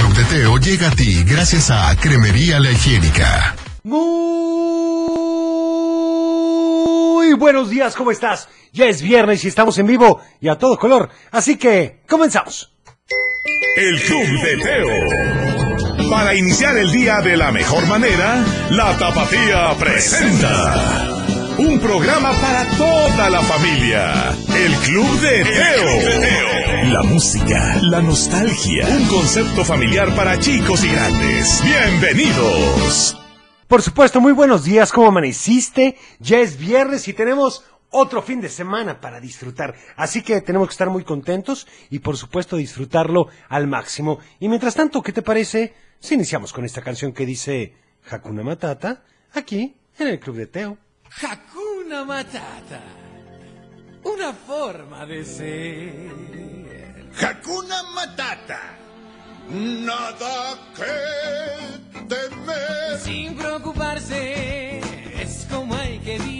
Club de Teo llega a ti gracias a Cremería La Higiénica. Muy buenos días, ¿cómo estás? Ya es viernes y estamos en vivo y a todo color, así que comenzamos. El Club de Teo. Para iniciar el día de la mejor manera, la Tapatía presenta un programa para toda la familia. El Club de Teo. La música, la nostalgia, un concepto familiar para chicos y grandes. Bienvenidos. Por supuesto, muy buenos días, ¿cómo amaneciste? Ya es viernes y tenemos otro fin de semana para disfrutar. Así que tenemos que estar muy contentos y por supuesto disfrutarlo al máximo. Y mientras tanto, ¿qué te parece si iniciamos con esta canción que dice Hakuna Matata aquí en el Club de Teo? Hakuna Matata. Una forma de ser. Hakuna Matata. Nada que temer. Sin preocuparse, es como hay que vivir.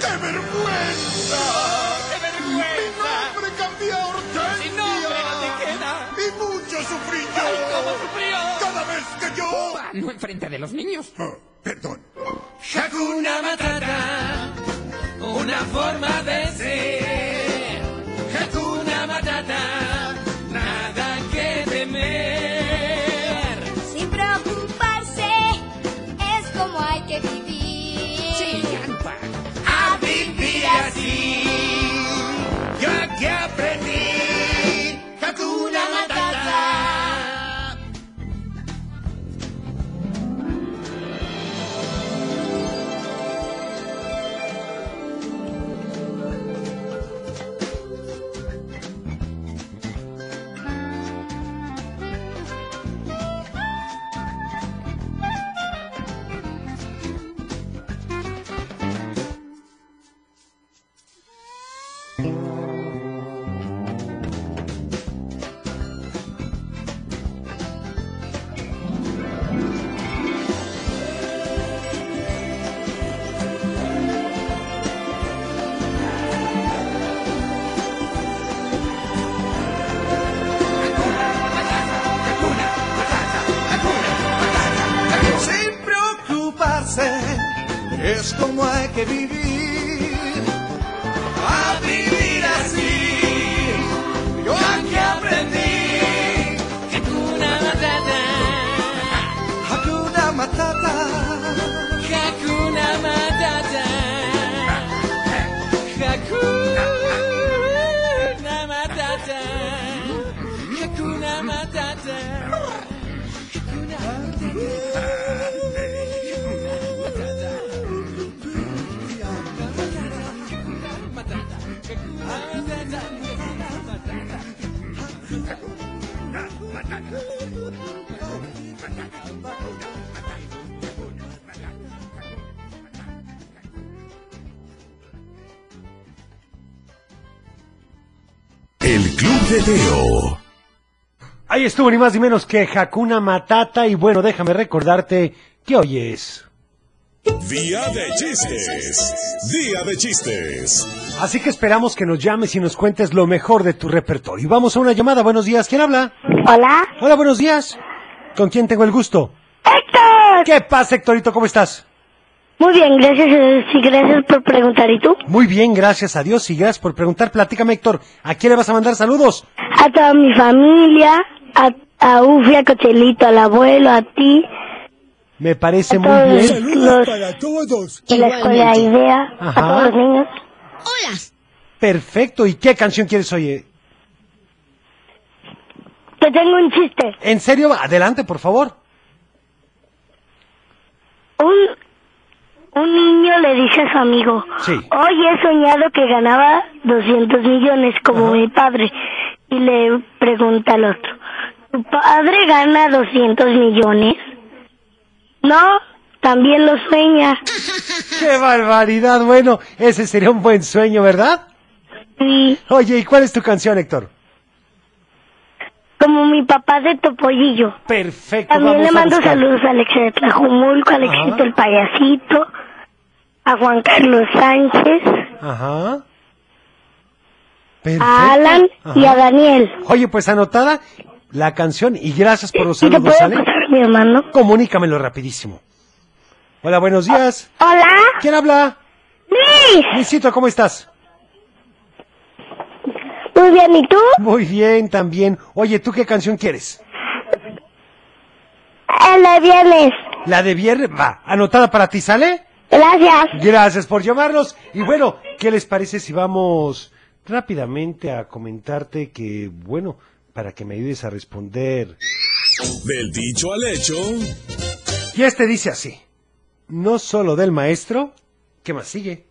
¡Qué vergüenza! ¡Qué vergüenza! Mi nombre cambió a Hortensia. Sin nombre no te queda. Y mucho sufrí yo. ¡Ay, cómo sufrió! Cada vez que yo... Ah, No enfrente de los niños. Ah, perdón. Hakuna Matata, una forma de ser. El Club de Teo. Ahí estuvo ni más ni menos que Hakuna Matata y bueno, déjame recordarte que hoy es. Día de chistes. Día de chistes. Así que esperamos que nos llames y nos cuentes lo mejor de tu repertorio. Vamos a una llamada. Buenos días. ¿Quién habla? Hola. Hola, buenos días. ¿Con quién tengo el gusto? ¡Héctor! ¿Qué pasa, Héctorito? ¿Cómo estás? Muy bien, gracias, eh, sí, gracias por preguntar. ¿Y tú? Muy bien, gracias a Dios y gracias por preguntar. Platícame, Héctor. ¿A quién le vas a mandar saludos? A toda mi familia, a, a Ufi, a Cochelito, al abuelo, a ti, Me parece a muy todos bien. los para todos. de la escuela Idea, Ajá. a todos los niños. Hola, Perfecto. ¿Y qué canción quieres oír? Te tengo un chiste. ¿En serio? Adelante, por favor. Un, un niño le dice a su amigo, Sí. hoy he soñado que ganaba 200 millones como mi padre. Y le pregunta al otro, ¿tu padre gana 200 millones? No, también lo sueña. ¡Qué barbaridad! Bueno, ese sería un buen sueño, ¿verdad? Y Oye, ¿y cuál es tu canción, Héctor? como mi papá de Topollillo. Perfecto. También le mando saludos a Alexia de Tlajumulco, a Alexito el payasito, a Juan Carlos Sánchez, Ajá. Perfecto. a Alan y a. Daniel. Oye, pues anotada la canción y gracias por los ¿Y te saludos, puedo mi hermano? Comunícamelo rapidísimo. Hola, buenos días. Hola, ¿Quién habla? Luis. Luisito, ¿cómo estás? Muy bien, ¿y tú? Muy bien, también. Oye, ¿tú qué canción quieres? El de viernes. La de viernes, va, anotada para ti, ¿sale? Gracias. Gracias por llamarnos. Y bueno, ¿qué les parece si vamos rápidamente a comentarte que, bueno, para que me ayudes a responder? Del dicho al hecho. Y este dice así. No solo del maestro, ¿qué más sigue?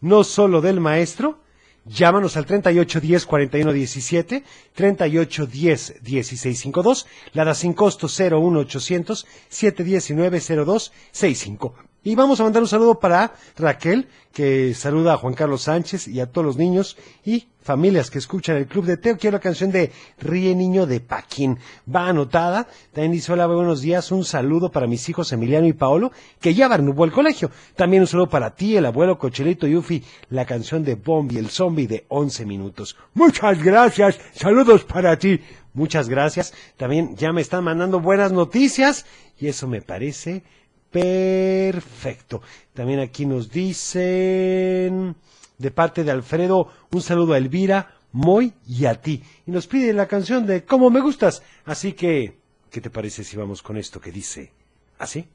No solo del maestro, llámanos al 3810 4117, 3810 1652, la da sin costo 01800 719 0265. Y vamos a mandar un saludo para Raquel, que saluda a Juan Carlos Sánchez y a todos los niños y familias que escuchan el Club de Teo. Quiero la canción de Ríe Niño de Paquín. Va anotada. También dice, hola, buenos días. Un saludo para mis hijos Emiliano y Paolo, que ya rumbo al colegio. También un saludo para ti, el abuelo Cochelito y la canción de Bombi, el zombie de 11 minutos. Muchas gracias. Saludos para ti. Muchas gracias. También ya me están mandando buenas noticias y eso me parece perfecto. También aquí nos dicen de parte de Alfredo un saludo a Elvira, Moy y a ti. Y nos pide la canción de Cómo me gustas. Así que, ¿qué te parece si vamos con esto que dice así?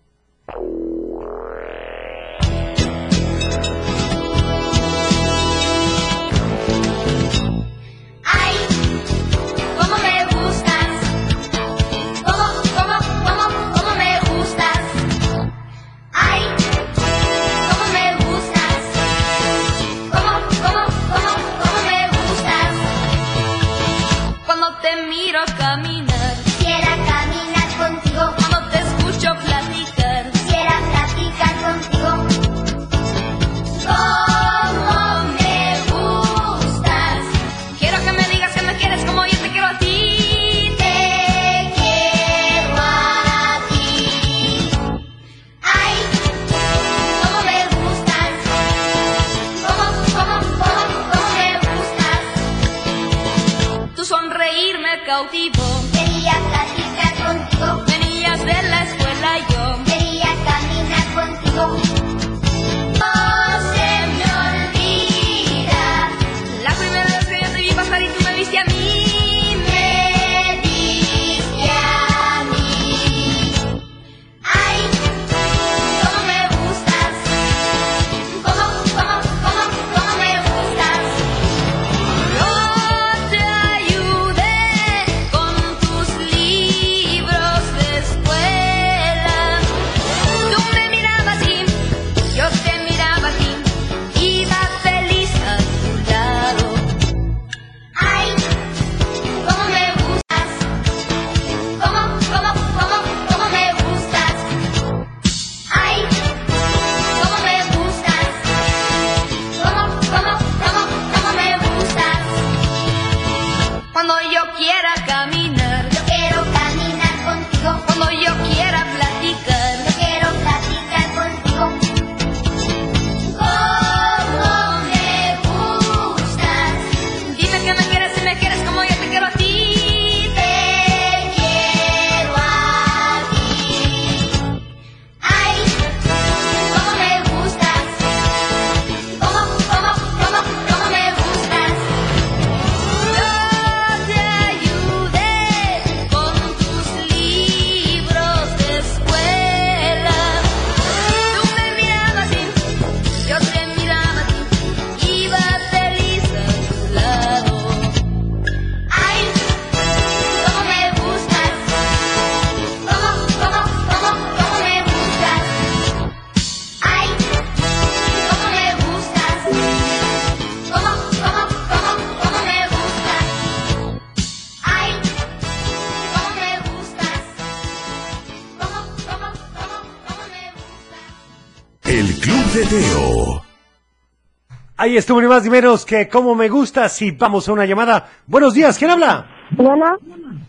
Ahí estuvo ni más ni menos que como me gusta. Si vamos a una llamada. Buenos días, ¿quién habla? Bueno,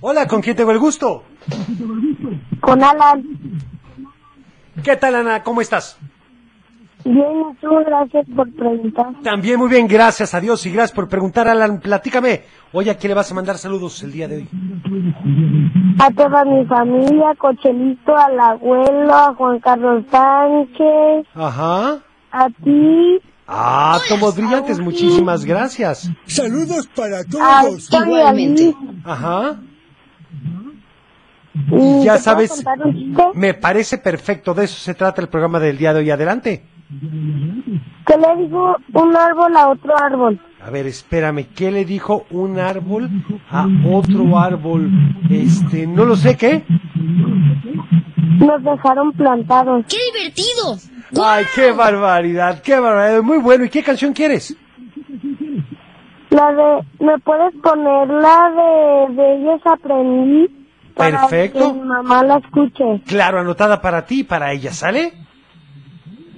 Hola, ¿con quién tengo el gusto? con Alan. ¿Qué tal, Ana? ¿Cómo estás? Bien, tú, gracias por preguntar. También muy bien, gracias a Dios y gracias por preguntar, Alan. Platícame. Oye, ¿a quién le vas a mandar saludos el día de hoy? A toda mi familia, Cochelito, al abuelo, a Juan Carlos Sánchez, Ajá. a ti, Ah, tomos brillantes, muchísimas gracias. Saludos para todos. Liz. Ajá. ¿Y Ya sabes, me parece perfecto, de eso se trata el programa del día de hoy. Adelante. ¿Qué le dijo un árbol a otro árbol? A ver, espérame, ¿qué le dijo un árbol a otro árbol? Este, no lo sé, ¿qué? Nos dejaron plantados. ¡Qué divertido! Ay, qué barbaridad, qué barbaridad. Muy bueno, ¿y qué canción quieres? La de, ¿me puedes poner la de, de ellos aprendí? Para Perfecto. que mi mamá la escuche. Claro, anotada para ti y para ella, ¿sale?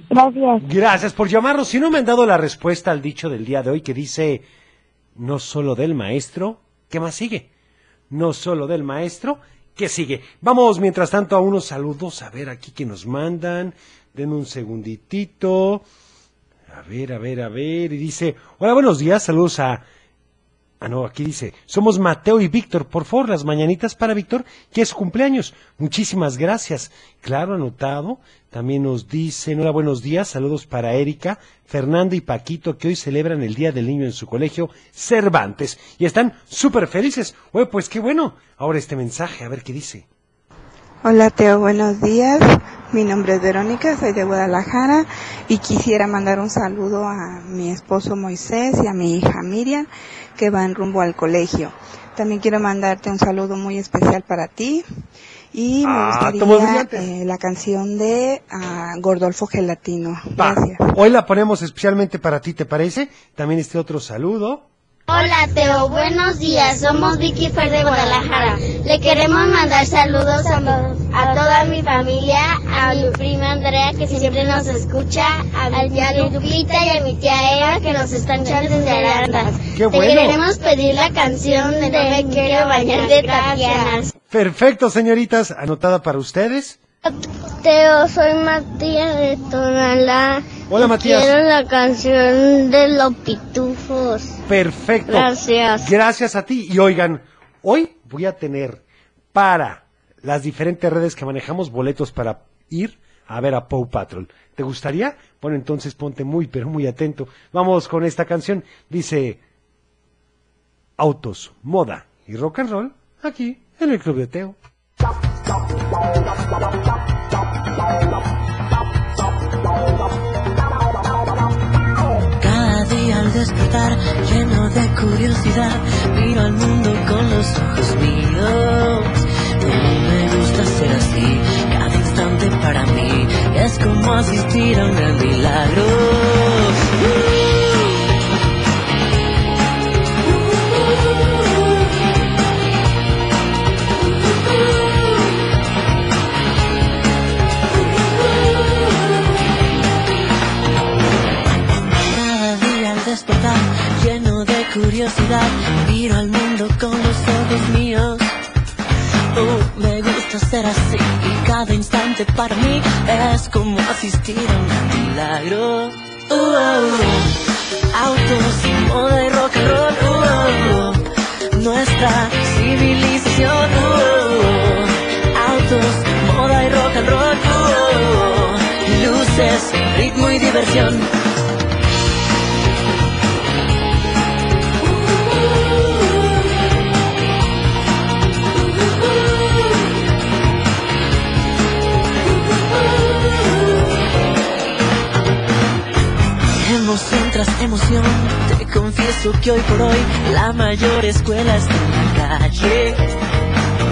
Gracias. Gracias por llamarnos. Si no me han dado la respuesta al dicho del día de hoy que dice, no solo del maestro, ¿qué más sigue? No solo del maestro, ¿qué sigue? Vamos, mientras tanto, a unos saludos, a ver aquí que nos mandan. Denme un segunditito. A ver, a ver, a ver. Y dice, hola, buenos días, saludos a... Ah, no, aquí dice, somos Mateo y Víctor. Por favor, las mañanitas para Víctor, que es cumpleaños. Muchísimas gracias. Claro, anotado. También nos dicen, hola, buenos días, saludos para Erika, Fernando y Paquito, que hoy celebran el Día del Niño en su colegio Cervantes. Y están súper felices. Oye, pues qué bueno. Ahora este mensaje, a ver qué dice. Hola Teo, buenos días. Mi nombre es Verónica, soy de Guadalajara y quisiera mandar un saludo a mi esposo Moisés y a mi hija Miriam que van rumbo al colegio. También quiero mandarte un saludo muy especial para ti y me Ah, gustaría eh, la canción de ah, Gordolfo Gelatino. Gracias. Hoy la ponemos especialmente para ti, ¿te parece? También este otro saludo. Hola Teo, buenos días. Somos Vicky Fer de Guadalajara. Le queremos mandar saludos a, a toda mi familia, a mi prima Andrea que siempre nos escucha, a mi tía Lupita y a mi tía Eva que nos están echando desde Arandas. ¡Qué Te queremos pedir la canción de No me quiero bañar de Tatiana. Perfecto, señoritas, anotada para ustedes. Teo, soy Matías de Tonalá. Hola, Matías. Quiero la canción de los pitufos. Perfecto. Gracias. Gracias a ti. Y oigan, hoy voy a tener para las diferentes redes que manejamos boletos para ir a ver a Pow Patrol. ¿Te gustaría? Bueno, entonces ponte muy, pero muy atento. Vamos con esta canción. Dice Autos, Moda y Rock and Roll aquí en el Club de Teo. Lleno de curiosidad, miro al mundo con los ojos míos. Como me gusta ser así, cada instante para mí es como asistir a un gran milagro. Curiosidad, miro al mundo con los ojos míos. Oh, me gusta ser así y cada instante para mí es como asistir a un milagro. Oh, oh, oh. Autos, moda y rock and roll. Oh, oh. Nuestra civilización. Oh. Autos, moda y rock and roll. Oh. Luces, ritmo y diversión. Emoción emoción, te confieso que hoy por hoy la mayor escuela está en la calle.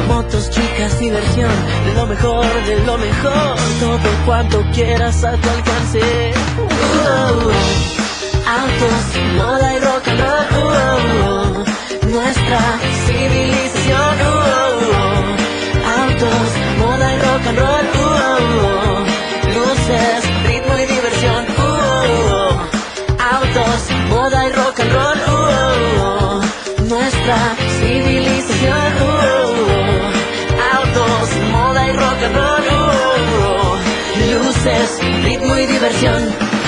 Motos, chicas, diversión, lo mejor de lo mejor, todo cuanto quieras a tu alcance. Oh, autos, moda y rock and roll, oh, nuestra civilización. Oh, autos, moda y rock and roll, oh, luces, ritmo y diversión. Oh, moda y rock and roll. Uh, uh, uh. Nuestra civilización. autos, moda y rock and roll. luces, ritmo y diversión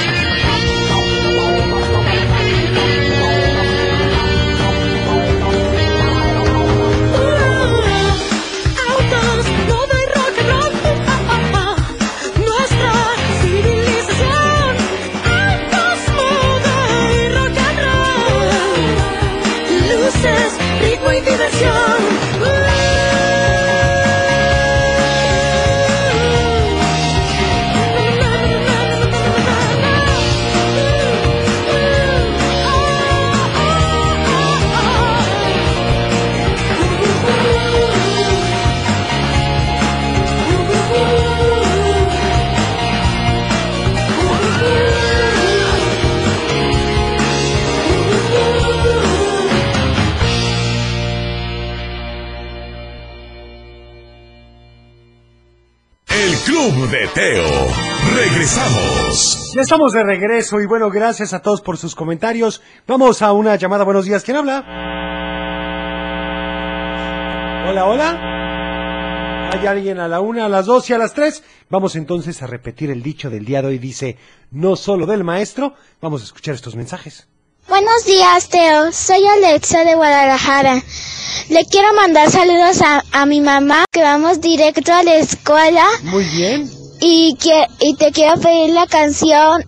estamos de regreso y bueno, gracias a todos por sus comentarios. Vamos a una llamada. Buenos días. ¿Quién habla? Hola, hola. ¿Hay alguien a la una, a las dos y a las tres? Vamos entonces a repetir el dicho del día de hoy. Dice, no solo del maestro. Vamos a escuchar estos mensajes. Buenos días, Teo. Soy Alexa de Guadalajara. Le quiero mandar saludos a, a mi mamá, que vamos directo a la escuela. Muy bien. Y, que, y te quiero pedir la canción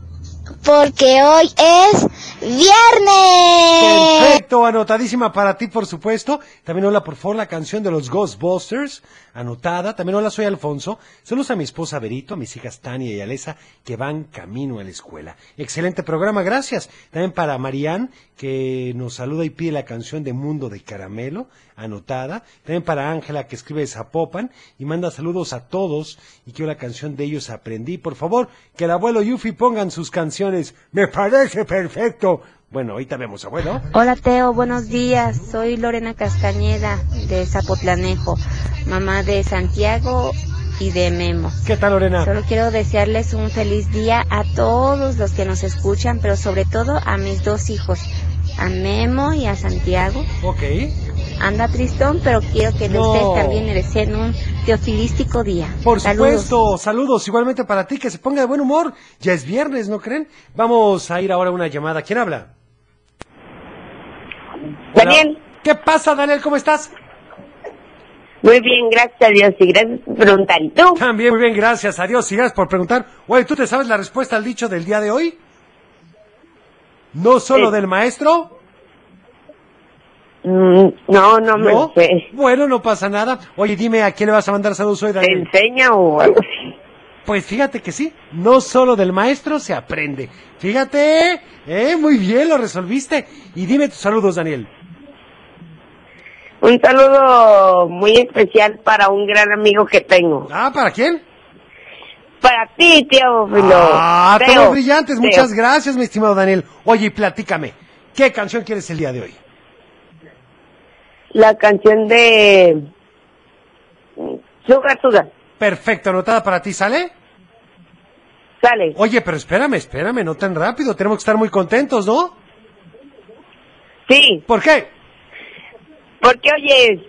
porque hoy es viernes. Perfecto, anotadísima para ti, por supuesto. También hola, por favor, la canción de los Ghostbusters, anotada. También hola, soy Alfonso. Saludos a mi esposa Berito, a mis hijas Tania y Alesa, que van camino a la escuela. Excelente programa, gracias. También para Marianne, que nos saluda y pide la canción de Mundo de Caramelo, anotada. También para Ángela, que escribe Zapopan y manda saludos a todos y quiero la canción de ellos aprendí. Por favor, que el abuelo Yufi pongan sus canciones. Me parece perfecto. Bueno, ahorita vemos, abuelo. Hola Teo, buenos días. Soy Lorena Castañeda de Zapotlanejo, mamá de Santiago y de Memo. ¿Qué tal, Lorena? Solo quiero desearles un feliz día a todos los que nos escuchan, pero sobre todo a mis dos hijos, a Memo y a Santiago. Ok. Anda tristón, pero quiero que No. ustedes también deseen un teofilístico día. Por Saludos. supuesto, saludos igualmente para ti, que se ponga de buen humor. Ya es viernes, ¿no creen? Vamos a ir ahora a una llamada. ¿Quién habla? Daniel. ¿Qué pasa, Daniel? ¿Cómo estás? Muy bien, gracias a Dios y gracias por preguntar. ¿Y tú? También muy bien, gracias a Dios y gracias por preguntar. Oye, ¿tú te sabes la respuesta al dicho del día de hoy? ¿No solo Sí. del maestro? Mm, no, no me ¿No? sé. Bueno, no pasa nada. Oye, dime, ¿a quién le vas a mandar saludos hoy, ¿Te Daniel? enseña o algo así? Pues fíjate que sí, no solo del maestro se aprende. Fíjate, eh, muy bien, lo resolviste. Y dime tus saludos, Daniel. Un saludo muy especial para un gran amigo que tengo. Ah, ¿para quién? Para ti, tío Filo. Ah, todos brillantes, muchas gracias, mi estimado Daniel. Oye, y platícame, ¿qué canción quieres el día de hoy? La canción de... Sugar Sugar. Perfecto, anotada para ti, ¿sale? Sale. Oye, pero espérame, espérame, no tan rápido, tenemos que estar muy contentos, ¿no? Sí. ¿Por qué? Porque hoy es...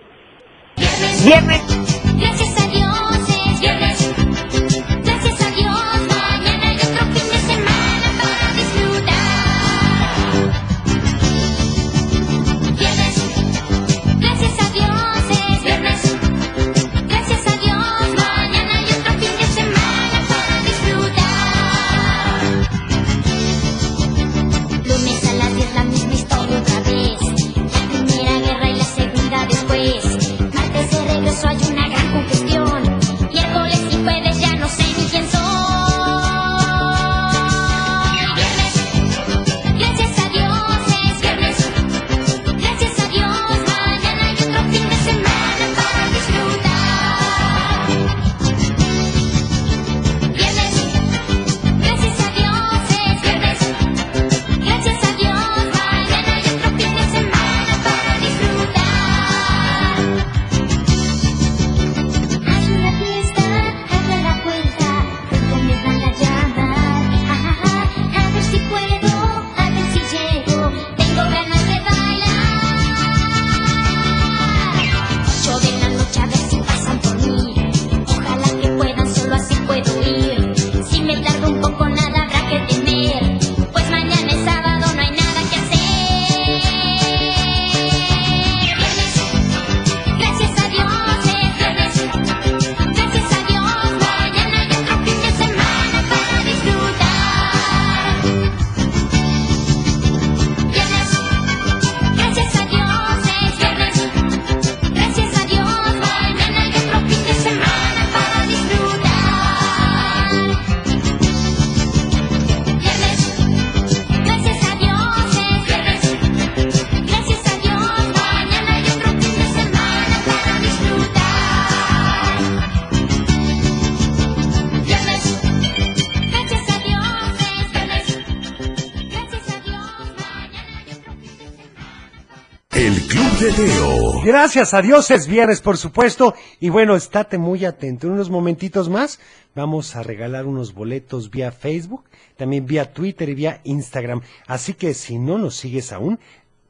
Gracias a Dios es viernes, por supuesto. Y bueno, estate muy atento. En unos momentitos más vamos a regalar unos boletos vía Facebook, también vía Twitter y vía Instagram. Así que si no nos sigues aún,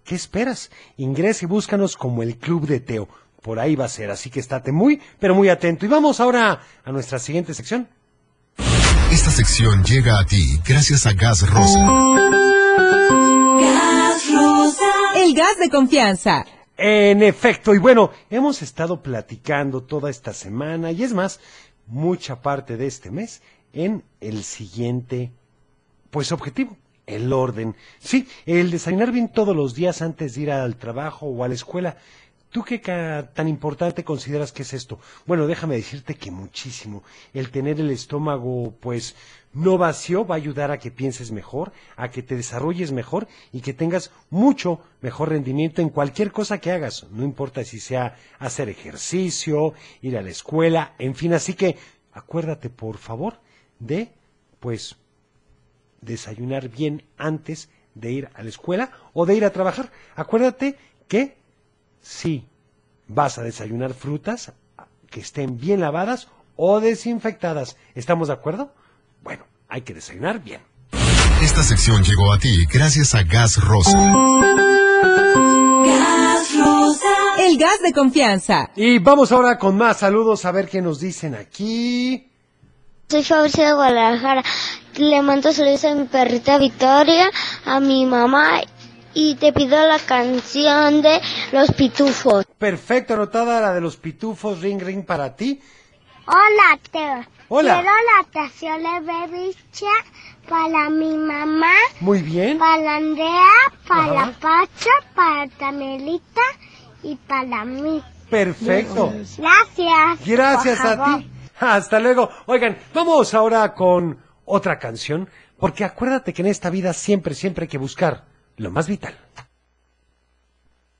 ¿qué esperas? Ingresa y búscanos como el Club de Teo. Por ahí va a ser. Así que estate muy, pero muy atento. Y vamos ahora a nuestra siguiente sección. Esta sección llega a ti gracias a Gas Rosa. Gas Rosa. El gas de confianza. En efecto, y bueno, hemos estado platicando toda esta semana y es más, mucha parte de este mes en el siguiente, pues objetivo, el orden. Sí, el desayunar bien todos los días antes de ir al trabajo o a la escuela. ¿Tú qué tan importante consideras que es esto? Bueno, déjame decirte que muchísimo. El tener el estómago, pues, no vacío va a ayudar a que pienses mejor, a que te desarrolles mejor y que tengas mucho mejor rendimiento en cualquier cosa que hagas. No importa si sea hacer ejercicio, ir a la escuela, en fin. Así que acuérdate, por favor, de, pues, desayunar bien antes de ir a la escuela o de ir a trabajar. Acuérdate que si vas a desayunar frutas que estén bien lavadas o desinfectadas. ¿Estamos de acuerdo? Bueno, hay que desayunar bien. Esta sección llegó a ti gracias a Gas Rosa. Gas Rosa. El gas de confianza. Y vamos ahora con más saludos a ver qué nos dicen aquí. Soy Fabricio de Guadalajara. Le mando saludos a mi perrita Victoria, a mi mamá y te pido la canción de Los Pitufos. Perfecto, anotada la de los pitufos, ring ring para ti. Hola, Teo. Hola. Quiero la canción de Bebicha para mi mamá, Muy bien. para Andrea, para Ajá. la Pacha, para Tamelita y para mí. Perfecto. Gracias. Gracias a ti. Hasta luego. Oigan, vamos ahora con otra canción, porque acuérdate que en esta vida siempre, siempre hay que buscar lo más vital.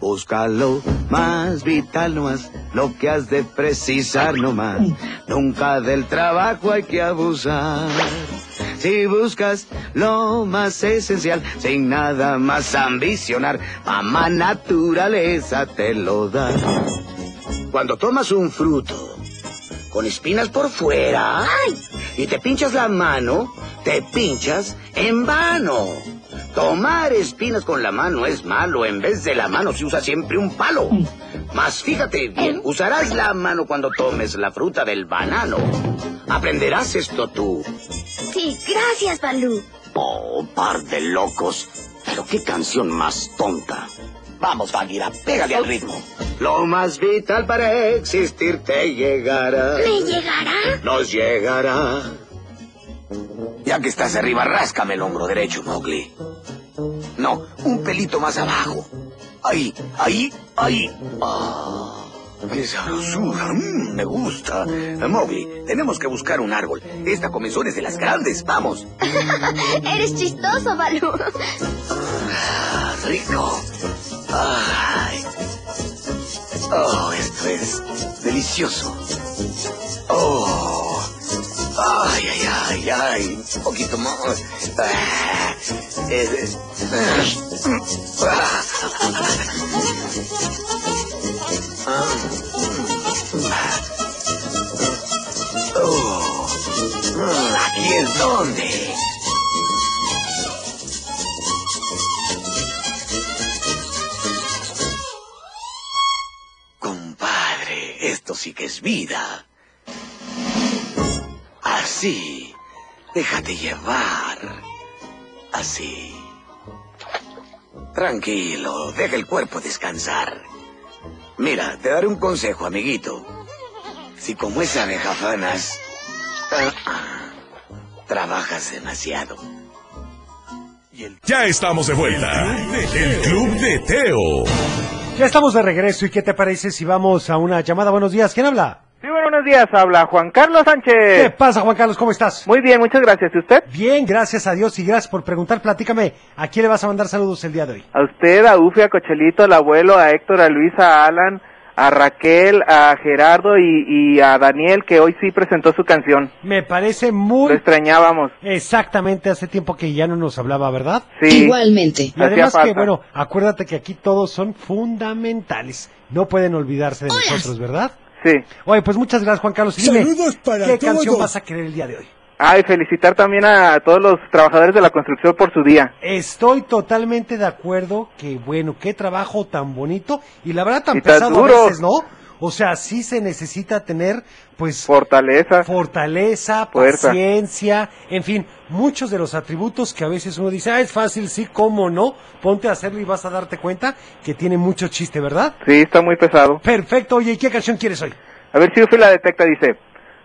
Búscalo más vital nomás, lo que has de precisar nomás. Nunca del trabajo hay que abusar. Si buscas lo más esencial, sin nada más ambicionar, mamá naturaleza te lo da. Cuando tomas un fruto con espinas por fuera y te pinchas la mano, te pinchas en vano. Tomar espinas con la mano es malo, en vez de la mano se usa siempre un palo. Mas fíjate bien, usarás la mano cuando tomes la fruta del banano. Aprenderás esto tú. Sí, gracias, Balú. Oh, par de locos. Pero qué canción más tonta. Vamos, Bagheera, pégale al ritmo. Lo más vital para existir te llegará. ¿Me llegará? Nos llegará. Ya que estás arriba, ráscame el hombro derecho, Mowgli. No, un pelito más abajo. Ahí, ahí, ahí. Ah, qué sabrosura. Mm, me gusta. Mowgli, tenemos que buscar un árbol. Esta comenzón es de las grandes. Vamos. Eres chistoso, Balú. Ah, rico. Ay. Oh, esto es delicioso. Oh. Ay, ay, ay, ay. Un poquito más. Ah, ah. Oh. Mm, Aquí es donde. Compadre, esto sí que es vida. Así. Déjate llevar. Así. Tranquilo, deja el cuerpo descansar. Mira, te daré un consejo, amiguito. Si como esa abeja fanas, ah, ah, trabajas demasiado. Ya estamos de vuelta. El Club de Teo. Ya estamos de regreso y ¿qué te parece si vamos a una llamada? Buenos días, ¿quién habla? Buenos días, habla Juan Carlos Sánchez. ¿Qué pasa, Juan Carlos? ¿Cómo estás? Muy bien, muchas gracias. ¿Y usted? Bien, gracias a Dios y gracias por preguntar. Platícame, ¿a quién le vas a mandar saludos el día de hoy? A usted, a Ufi, a Cochelito, al abuelo, a Héctor, a Luis, a Alan, a Raquel, a Gerardo y, y a Daniel, que hoy sí presentó su canción. Me parece muy... Lo extrañábamos. Exactamente, hace tiempo que ya no nos hablaba, ¿verdad? Sí. Igualmente. Y además que, bueno, acuérdate que aquí todos son fundamentales. No pueden olvidarse de nosotros, ¿verdad? Sí. Oye, pues muchas gracias, Juan Carlos. Y dime, Saludos para ¿qué canción todos. vas a querer el día de hoy? Ah, y felicitar también a todos los trabajadores de la construcción por su día. Estoy totalmente de acuerdo que, bueno, qué trabajo tan bonito y la verdad tan Y tan pesado duro. a veces, ¿no? O sea, sí se necesita tener, pues... Fortaleza. Fortaleza, Fuerza. paciencia, en fin, muchos de los atributos que a veces uno dice, ah, es fácil, sí, cómo no, ponte a hacerlo y vas a darte cuenta que tiene mucho chiste, ¿verdad? Sí, está muy pesado. Perfecto, oye, ¿y qué canción quieres hoy? A ver si Ufi la detecta, dice.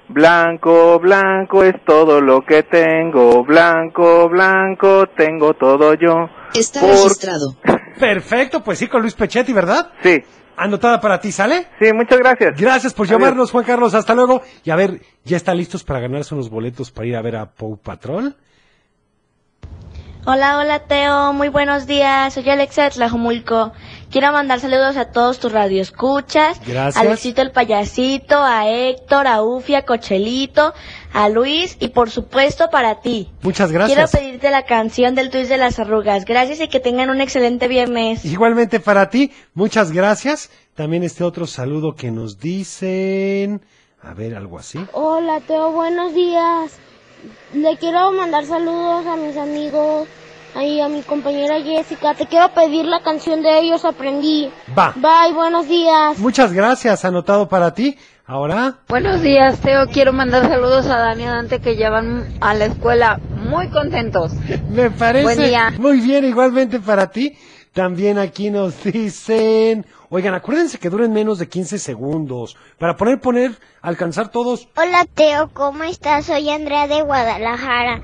Blanco, blanco es todo lo que tengo. Blanco, blanco, tengo todo yo. Está Por- registrado. Perfecto, pues sí, con Luis Pechetti, ¿verdad? Sí. Anotada para ti, ¿sale? Sí, muchas gracias. Gracias por Adiós. llamarnos, Juan Carlos. Hasta luego. Y a ver, ¿ya están listos para ganarse unos boletos para ir a ver a Pau Patrol? Hola, hola Teo, muy buenos días. Soy Alexa de Tlajomulco. Quiero mandar saludos a todos tus radioescuchas. Gracias. A Luisito el payasito, a Héctor, a Ufi, a Cochelito, a Luis y por supuesto para ti. Muchas Quiero gracias. pedirte la canción del Twist de las Arrugas. Gracias y que tengan un excelente viernes. Igualmente para ti, muchas gracias. También este otro saludo que nos dicen. A ver, algo así. Hola Teo, buenos días. Le quiero mandar saludos a mis amigos y a mi compañera Jessica. Te quiero pedir la canción de ellos, aprendí. Va. Bye, buenos días. Muchas gracias, anotado para ti. Ahora, Buenos días, Teo. Quiero mandar saludos a Dani y a Dante que ya van a la escuela muy contentos. me parece Buen día. muy bien, igualmente para ti. También aquí nos dicen, oigan, acuérdense que duren menos de 15 segundos para poner, poner, alcanzar todos. Hola Teo, ¿cómo estás? Soy Andrea de Guadalajara.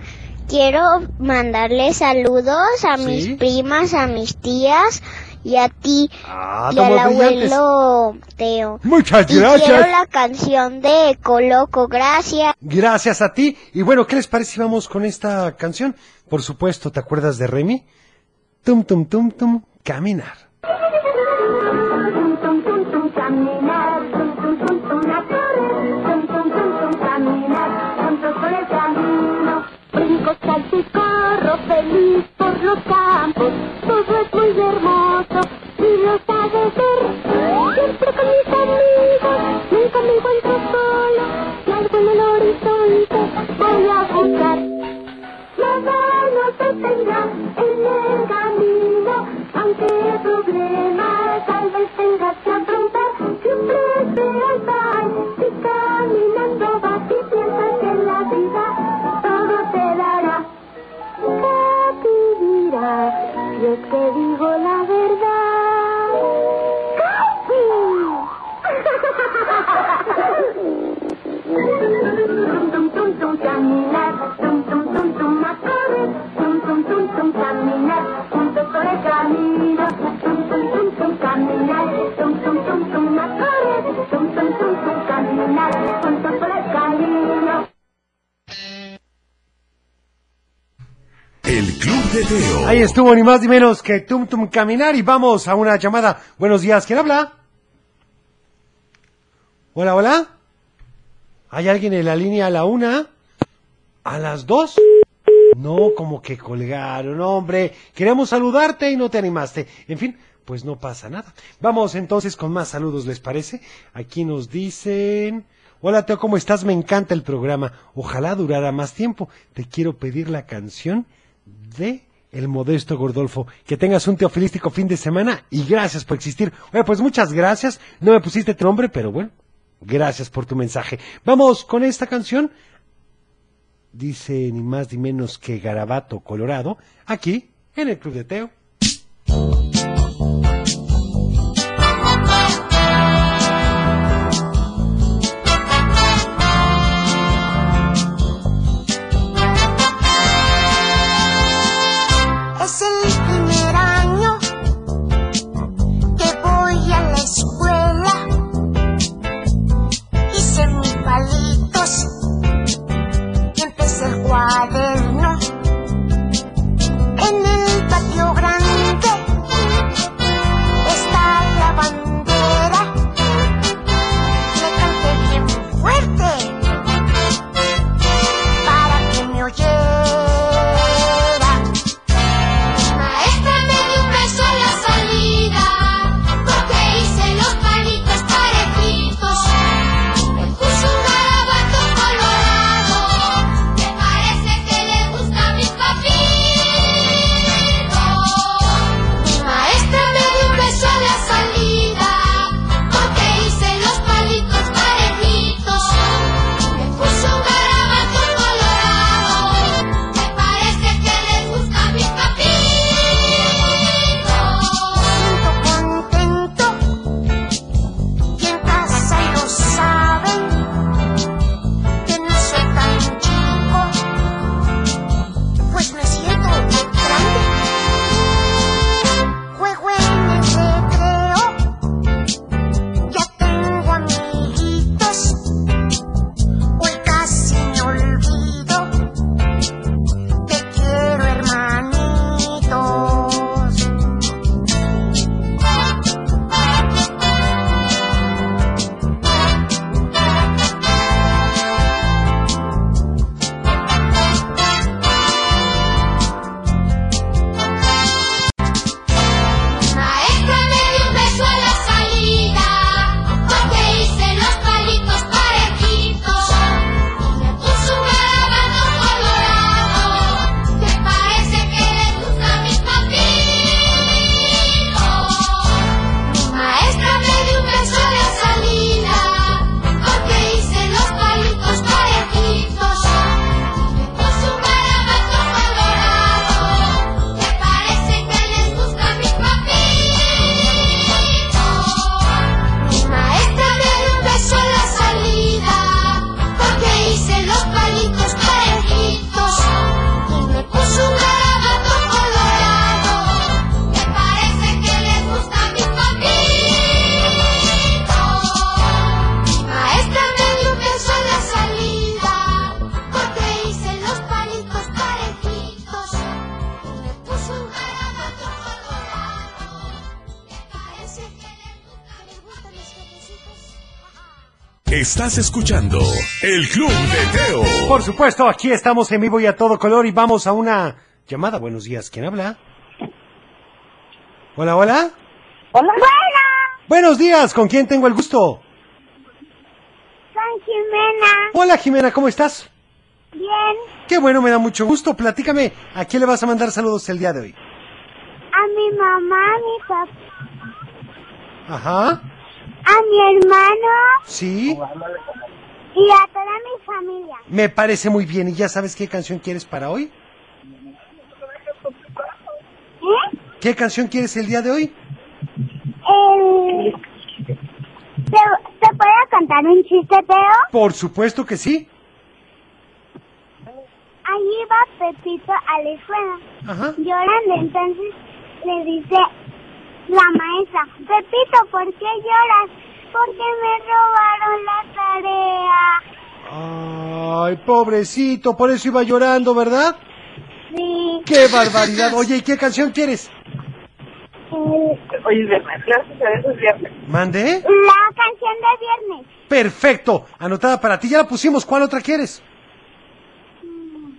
Quiero mandarle saludos a Sí. mis primas, a mis tías y a ti Ah, y al brillantes. abuelo Teo. Muchas Y gracias. quiero la canción de Coloco, gracias. Gracias a ti. Y bueno, ¿qué les parece si vamos con esta canción? Por supuesto, ¿te acuerdas de Remy? Tum, tum, tum, tum, caminar. Ahí estuvo ni más ni menos que Tum Tum Caminar y vamos a una llamada. Buenos días, ¿quién habla? Hola, hola. ¿Hay alguien en la línea a la una? ¿A las dos? No, como que colgaron, hombre. Queremos saludarte y no te animaste. En fin, pues no pasa nada. Vamos entonces con más saludos, ¿les parece? Aquí nos dicen... Hola Teo, ¿cómo estás? Me encanta el programa. Ojalá durara más tiempo. Te quiero pedir la canción de El Modesto Gordolfo. Que tengas un teofilístico fin de semana y gracias por existir. Oye, pues muchas gracias. No me pusiste tu nombre, pero bueno, gracias por tu mensaje. Vamos con esta canción. dice ni más ni menos que Garabato Colorado, aquí en el Club de Teo. Estás escuchando el Club de Teo. Por supuesto, aquí estamos en vivo y a todo color y vamos a una llamada. Buenos días, ¿quién habla? Hola, hola. Hola. Buenos días, ¿con quién tengo el gusto? San Jimena. Hola Jimena, ¿cómo estás? Bien. Qué bueno, me da mucho gusto. Platícame, ¿a quién le vas a mandar saludos el día de hoy? A mi mamá, a mi papá, Ajá, a mi hermano sí. y a toda mi familia. Me parece muy bien. ¿Y ya sabes qué canción quieres para hoy? ¿Eh? ¿Qué canción quieres el día de hoy? ¿Te, ¿Te puedo contar un chiste, Teo? Por supuesto que sí. Ahí va Pepito a la escuela. Ajá. Llorando, entonces le dice la maestra, Pepito, ¿por qué lloras? Porque me robaron la tarea. Ay, pobrecito, por eso iba llorando, ¿verdad? Sí. ¡Qué barbaridad! Oye, ¿y qué canción quieres? Hoy es viernes, gracias a viernes. ¿Mande? La canción de viernes. Perfecto, anotada para ti. Ya la pusimos. ¿Cuál otra quieres?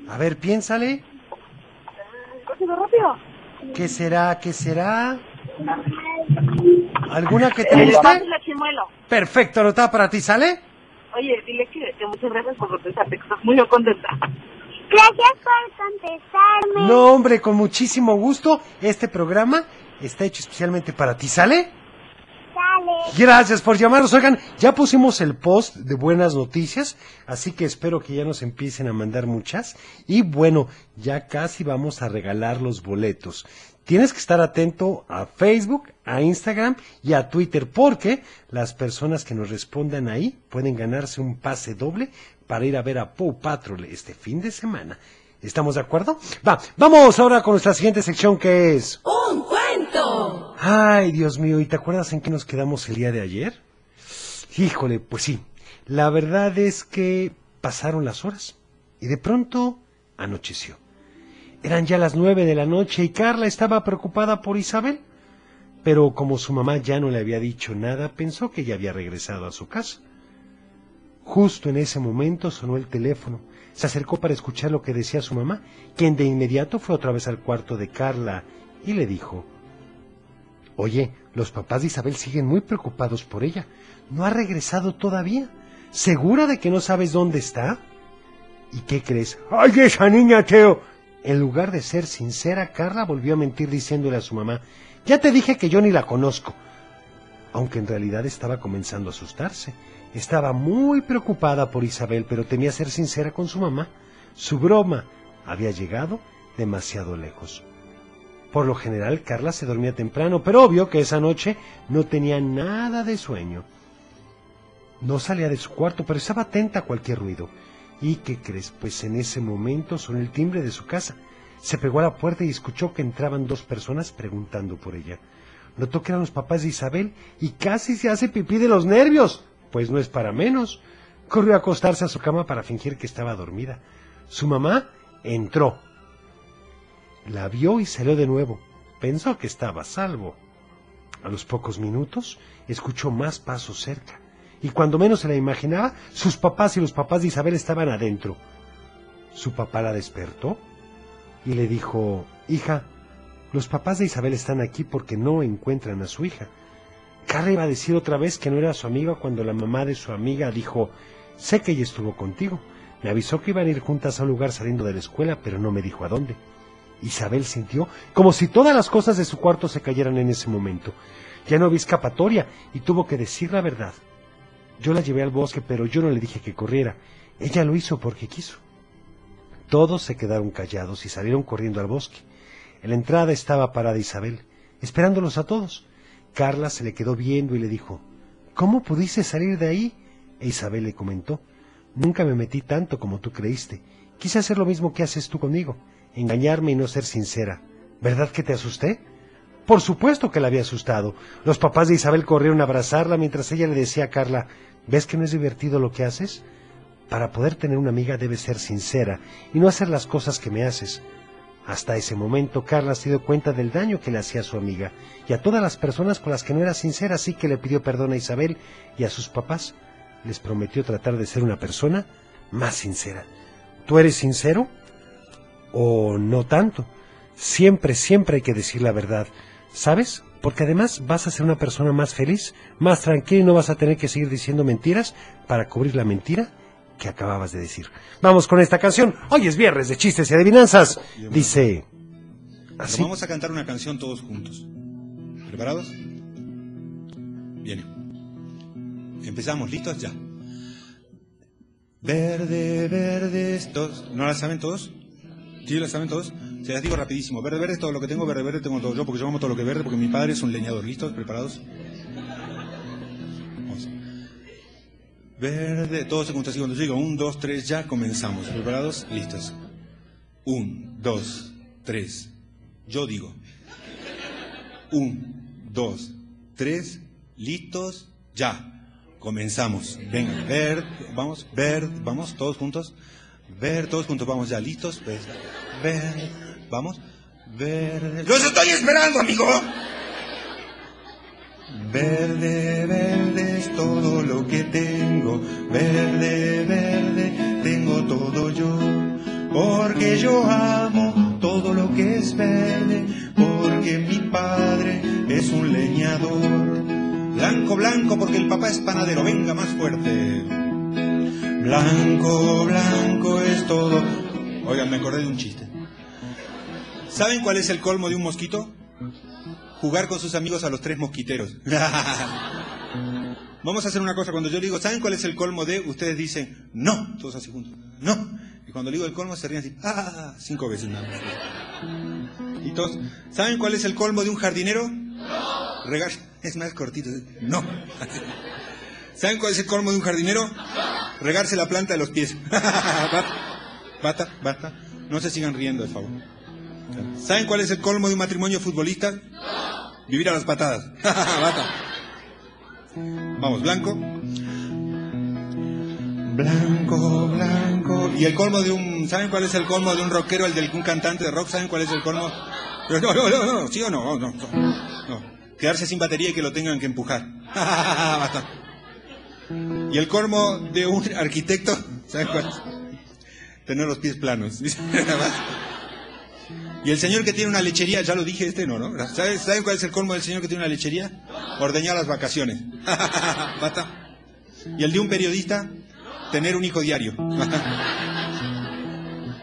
A ver, piénsale. Rápido, rápido. ¿Qué será? ¿Qué será? ¿Alguna que te guste? Perfecto, anotada para ti. ¿Sale? Oye, dile que, que muchas gracias por contestarte, que estás muy contenta. Gracias por contestarme. No, hombre, con muchísimo gusto. Este programa está hecho especialmente para ti. ¿Sale? Dale. Gracias por llamarnos. Oigan, ya pusimos el post de buenas noticias, así que espero que ya nos empiecen a mandar muchas. Y bueno, ya casi vamos a regalar los boletos. Tienes que estar atento a Facebook, a Instagram y a Twitter, porque las personas que nos respondan ahí pueden ganarse un pase doble para ir a ver a Paw Patrol este fin de semana. ¿Estamos de acuerdo? Va, vamos ahora con nuestra siguiente sección que es... ¡Un cuento! Ay, Dios mío, ¿y te acuerdas en qué nos quedamos el día de ayer? Híjole, pues sí. La verdad es que pasaron las horas y de pronto anocheció. Eran ya las nueve de la noche y Carla estaba preocupada por Isabel. Pero como su mamá ya no le había dicho nada, pensó que ya había regresado a su casa. Justo en ese momento sonó el teléfono. Se acercó para escuchar lo que decía su mamá, quien de inmediato fue otra vez al cuarto de Carla y le dijo, Oye, los papás de Isabel siguen muy preocupados por ella. No ha regresado todavía. ¿Segura de que no sabes dónde está? ¿Y qué crees? ¡Ay, esa niña, Teo! En lugar de ser sincera, Carla volvió a mentir diciéndole a su mamá, ya te dije que yo ni la conozco. Aunque en realidad estaba comenzando a asustarse. Estaba muy preocupada por Isabel, pero temía ser sincera con su mamá. Su broma había llegado demasiado lejos. Por lo general, Carla se dormía temprano, pero obvio que esa noche no tenía nada de sueño. No salía de su cuarto, pero estaba atenta a cualquier ruido. ¿Y qué crees? Pues en ese momento sonó el timbre de su casa. Se pegó a la puerta y escuchó que entraban dos personas preguntando por ella. Notó que eran los papás de Isabel y casi se hace pipí de los nervios. Pues no es para menos. Corrió a acostarse a su cama para fingir que estaba dormida. Su mamá entró. La vio y salió de nuevo. Pensó que estaba a salvo. A los pocos minutos escuchó más pasos cerca. Y cuando menos se la imaginaba, sus papás y los papás de Isabel estaban adentro. Su papá la despertó y le dijo, Hija, los papás de Isabel están aquí porque no encuentran a su hija. Carla iba a decir otra vez que no era su amiga cuando la mamá de su amiga dijo, sé que ella estuvo contigo. Me avisó que iban a ir juntas a un lugar saliendo de la escuela, pero no me dijo a dónde. Isabel sintió como si todas las cosas de su cuarto se cayeran en ese momento. Ya no había escapatoria y tuvo que decir la verdad. Yo la llevé al bosque, pero yo no le dije que corriera. Ella lo hizo porque quiso. Todos se quedaron callados y salieron corriendo al bosque. En la entrada estaba parada Isabel, esperándolos a todos. Carla se le quedó viendo y le dijo, ¿Cómo pudiste salir de ahí? E Isabel le comentó, Nunca me metí tanto como tú creíste. Quise hacer lo mismo que haces tú conmigo, engañarme y no ser sincera. ¿Verdad que te asusté? Por supuesto que la había asustado. Los papás de Isabel corrieron a abrazarla mientras ella le decía a Carla, ¿ves que no es divertido lo que haces? Para poder tener una amiga debes ser sincera y no hacer las cosas que me haces. Hasta ese momento Carla se dio cuenta del daño que le hacía a su amiga y a todas las personas con las que no era sincera, así que le pidió perdón a Isabel y a sus papás. Les prometió tratar de ser una persona más sincera. ¿Tú eres sincero? ¿O no tanto? Siempre, siempre hay que decir la verdad. ¿Sabes? Porque además vas a ser una persona más feliz, más tranquila y no vas a tener que seguir diciendo mentiras para cubrir la mentira que acababas de decir. Vamos con esta canción. Hoy es viernes de chistes y adivinanzas. Dice así. vamos a cantar una canción todos juntos. ¿Preparados? Bien. Empezamos, ¿listos? Ya. Verde, verde, estos. ¿No la saben todos? ¿Sí la saben todos? Se las digo rapidísimo. Verde, verde todo lo que tengo, verde, verde tengo todo yo, porque yo amo todo lo que verde, porque mi padre es un leñador. ¿Listos? ¿Preparados? Vamos. Verde, todos se juntan así cuando yo un, dos, tres, ya comenzamos. ¿Preparados? Listos. Un, dos, tres. Yo digo. Un, dos, tres, listos, ya. Comenzamos. Venga, ver, vamos, ver, vamos, todos juntos. Ver, todos juntos, vamos ya, listos. Ver, ver, vamos. Ver. ¡Los estoy esperando, amigo! Verde, verde es todo lo que tengo. Verde, verde, tengo todo yo. Porque yo amo todo lo que es verde. Porque mi padre es un leñador. Blanco, blanco, porque el papá es panadero. Venga más fuerte. Blanco, blanco es todo. Oigan, me acordé de un chiste. ¿Saben cuál es el colmo de un mosquito? Jugar con sus amigos a los tres mosquiteros. Vamos a hacer una cosa. Cuando yo digo, ¿saben cuál es el colmo de? Ustedes dicen, no. Todos así juntos. No. Y cuando digo el colmo, se ríen así, ah, cinco veces nada más. Y todos, ¿saben cuál es el colmo de un jardinero? No. Regar, es más cortito. No. ¿Saben cuál es el colmo de un jardinero? Regarse la planta de los pies. bata, bata, bata. No se sigan riendo, de favor. ¿Saben cuál es el colmo de un matrimonio futbolista? Vivir a las patadas. Vamos, blanco. Blanco, blanco. Y el colmo de un. ¿Saben cuál es el colmo de un rockero, el de un cantante de rock? ¿Saben cuál es el colmo? Pero no, no, no, no, ¿sí o no? No, no, no. Quedarse sin batería y que lo tengan que empujar. Basta. Y el colmo de un arquitecto, ¿saben cuál? Tener los pies planos. Y el señor que tiene una lechería, ya lo dije este, no, ¿no? ¿Saben, ¿Saben cuál es el colmo del señor que tiene una lechería? Ordeñar las vacaciones. Basta. Y el de un periodista, tener un hijo diario.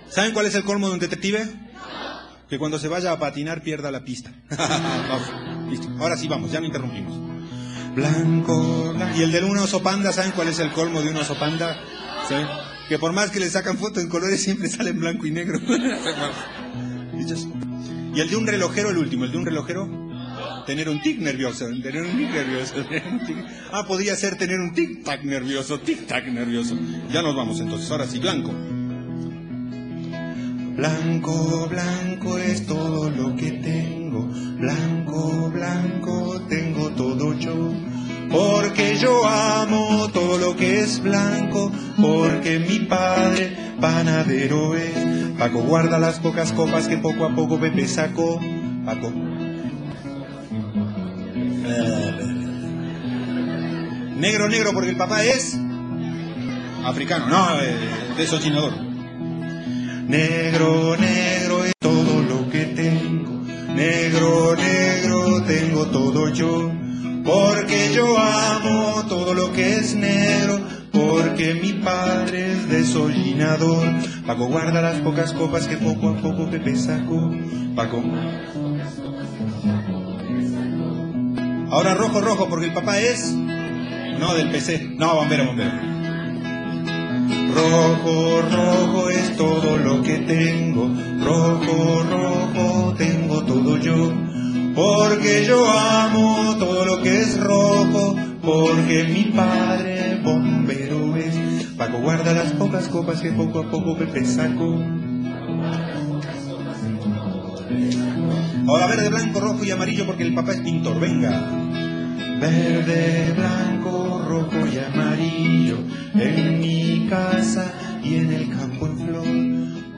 ¿Saben cuál es el colmo de un detective? Que cuando se vaya a patinar pierda la pista. vamos, listo. Ahora sí vamos, ya no interrumpimos. Blanco, blanco. Y el de un oso panda, ¿saben cuál es el colmo de un oso panda? Que por más que le sacan fotos en colores siempre sale en blanco y negro. Y el de un relojero, el último, el de un relojero, tener un tic nervioso, tener un tic nervioso. Ah, podría ser tener un tic tac nervioso, tic tac nervioso. Ya nos vamos entonces, ahora sí, blanco. Blanco, blanco es todo lo que tengo. Blanco, blanco tengo todo yo. Porque yo amo todo lo que es blanco. Porque mi padre panadero es. Paco guarda las pocas copas que poco a poco Pepe sacó. Paco. Negro, negro, porque el papá es africano, no, eh, desollinador. Negro, negro es todo lo que tengo. Negro, negro tengo todo yo. Porque yo amo todo lo que es negro. Porque mi padre es desollinador. Paco guarda las pocas copas que poco a poco Pepe sacó. Paco. Ahora rojo, rojo, porque el papá es. No, del PC. No, bombero, bombero. Rojo, rojo es todo lo que tengo. Rojo, rojo tengo todo yo. Porque yo amo todo lo que es rojo. Porque mi padre bombero guarda las pocas copas que poco a poco Pepe sacó. Ahora verde, blanco, rojo y amarillo porque el papá es pintor. Venga. Verde, blanco, rojo y amarillo en mi casa y en el campo en flor.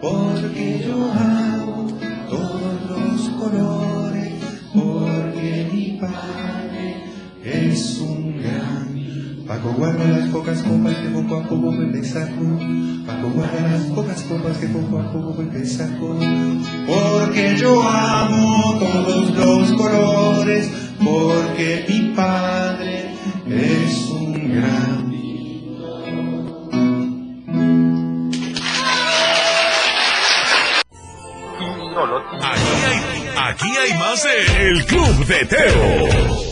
Porque yo amo todos los colores. Porque mi padre es un gran. Paco guarda las pocas copas que poco a poco Pepe sacó. Paco guarda las pocas copas que poco a poco Pepe sacó. Porque yo amo todos los colores. Porque mi padre es un gran. Aquí hay, aquí hay más de El Club de Teo.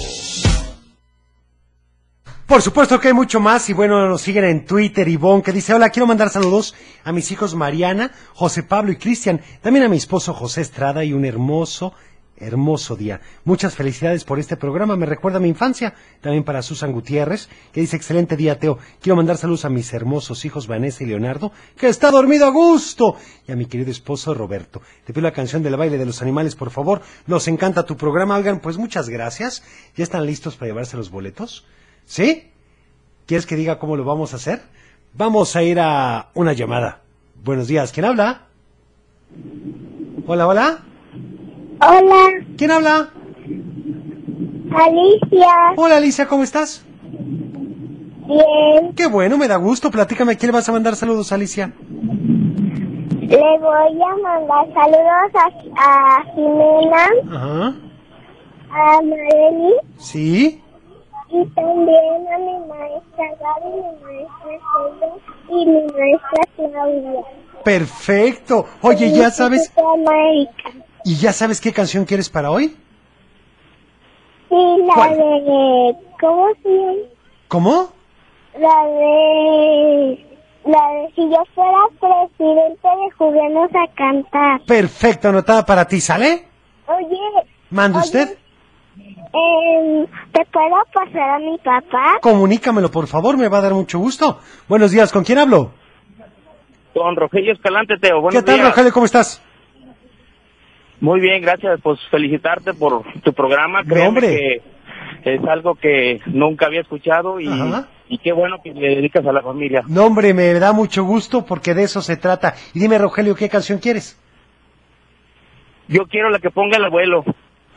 Por supuesto que hay mucho más y bueno, nos siguen en Twitter Ivonne que dice, hola, quiero mandar saludos a mis hijos Mariana, José Pablo y Cristian, también a mi esposo José Estrada y un hermoso, hermoso día. Muchas felicidades por este programa, me recuerda a mi infancia. También para Susan Gutiérrez, que dice, excelente día Teo, quiero mandar saludos a mis hermosos hijos Vanessa y Leonardo, que está dormido a gusto, y a mi querido esposo Roberto. Te pido la canción del baile de los animales, por favor. Nos encanta tu programa, oigan, pues muchas gracias. ¿Ya están listos para llevarse los boletos? ¿Sí? ¿Quieres que diga cómo lo vamos a hacer? Vamos a ir a una llamada. Buenos días, ¿quién habla? Hola, hola. Hola, ¿Quién habla? Alicia. Hola, Alicia, ¿cómo estás? Bien, Qué bueno, me da gusto. Platícame, ¿a quién le vas a mandar saludos, Alicia? le voy a mandar saludos a, a Jimena, Ajá. a Marely ¿Sí? Y también a mi maestra Gaby, mi maestra Celia y mi maestra Claudia. Perfecto. Oye, ¿ya sabes? América. ¿Y ya sabes qué canción quieres para hoy? Sí, la ¿Cuál? de... ¿Cómo llama? ¿Cómo? La de... La de si yo fuera presidente de Juguemos a Cantar. Perfecto, anotada para ti, ¿sale? Oye, ¿Manda usted? Eh, ¿te puedo pasar a mi papá? Comunícamelo, por favor, me va a dar mucho gusto. Buenos días, ¿con quién hablo? Don Rogelio Escalante, Teo. Buenos ¿Qué tal, días. Rogelio? ¿Cómo estás? Muy bien, gracias. Pues felicitarte por tu programa. Créeme hombre. que es algo que nunca había escuchado y qué bueno que le dedicas a la familia. No, hombre, me da mucho gusto porque de eso se trata. Y dime, Rogelio, ¿qué canción quieres? Yo quiero la que ponga el abuelo.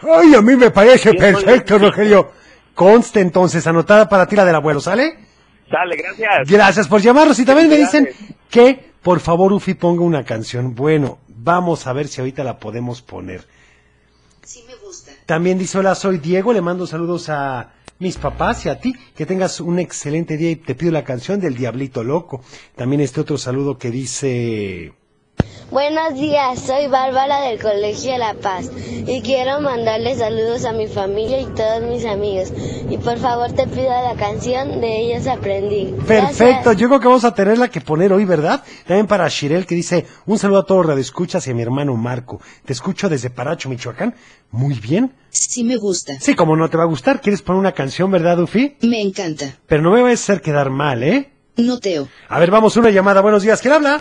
Ay, a mí me parece perfecto, Rogelio. Conste entonces, anotada para ti la del abuelo, ¿sale? Sale, gracias. Gracias por llamarnos. Y también me dicen que, por favor, Ufi ponga una canción. Bueno, vamos a ver si ahorita la podemos poner. También dice, hola, soy Diego, le mando saludos a mis papás y a ti. Que tengas un excelente día y te pido la canción del Diablito Loco. También este otro saludo que dice... Buenos días, soy Bárbara del Colegio de La Paz y quiero mandarle saludos a mi familia y todos mis amigos. Y por favor te pido la canción de ellos aprendí. Perfecto, yo creo que vamos a tenerla que poner hoy, ¿verdad? También para Shirel que dice, un saludo a todos los radioescuchas y a mi hermano Marco. Te escucho desde Paracho, Michoacán. Muy bien. Sí me gusta. Sí, como no te va a gustar, ¿quieres poner una canción, verdad, Ufi? Me encanta. Pero no me vayas a hacer quedar mal, ¿eh? No, Teo. A ver, vamos, una llamada. Buenos días, ¿quién habla?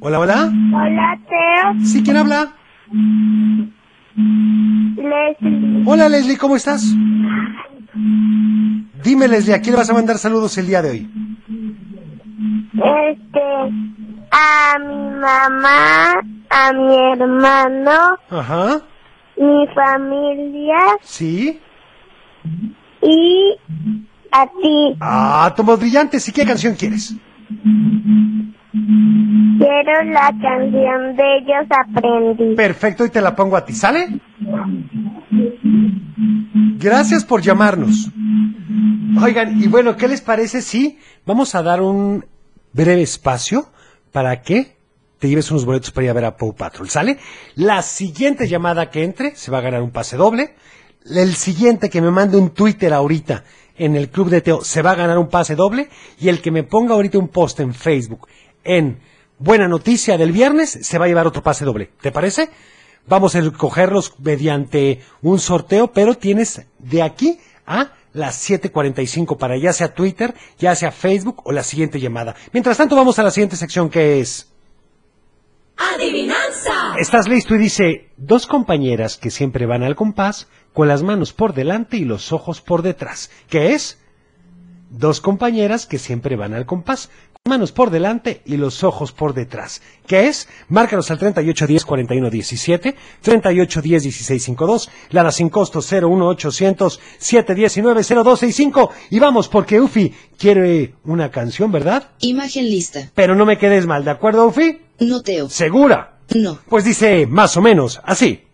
Hola, hola. Hola, Teo. Sí, ¿quién habla? Leslie. Hola, Leslie, ¿cómo estás? Dime, Leslie, ¿a quién le vas a mandar saludos el día de hoy? Este, a mi mamá, a mi hermano, Ajá. mi familia ¿Sí? Y a ti. Ah, tomos brillantes. ¿Y qué canción quieres? Quiero la canción de ellos aprendí. Perfecto, y te la pongo a ti, ¿sale? Gracias por llamarnos. Oigan, y bueno, ¿qué les parece si vamos a dar un breve espacio para que te lleves unos boletos para ir a ver a Paw Patrol, ¿sale? La siguiente llamada que entre se va a ganar un pase doble. El siguiente que me mande un Twitter ahorita en el Club de Teo se va a ganar un pase doble. Y el que me ponga ahorita un post en Facebook en Buena Noticia del viernes se va a llevar otro pase doble. ¿Te parece? Vamos a escogerlos mediante un sorteo, pero tienes de aquí a las 7.45 para ya sea Twitter, ya sea Facebook o la siguiente llamada. Mientras tanto, vamos a la siguiente sección que es... ¡Adivinanza! Estás listo y dice, dos compañeras que siempre van al compás, con las manos por delante y los ojos por detrás. ¿Qué es? Dos compañeras que siempre van al compás, con manos por delante y los ojos por detrás. ¿Qué es? Márcanos al 3810 4117, 3810 1652, Lada sin costo 01800 719 0265 y vamos porque Ufi quiere una canción, ¿verdad? Imagen lista. Pero no me quedes mal, ¿de acuerdo, Ufi? No, Teo. ¿Segura? No. Pues dice más o menos así.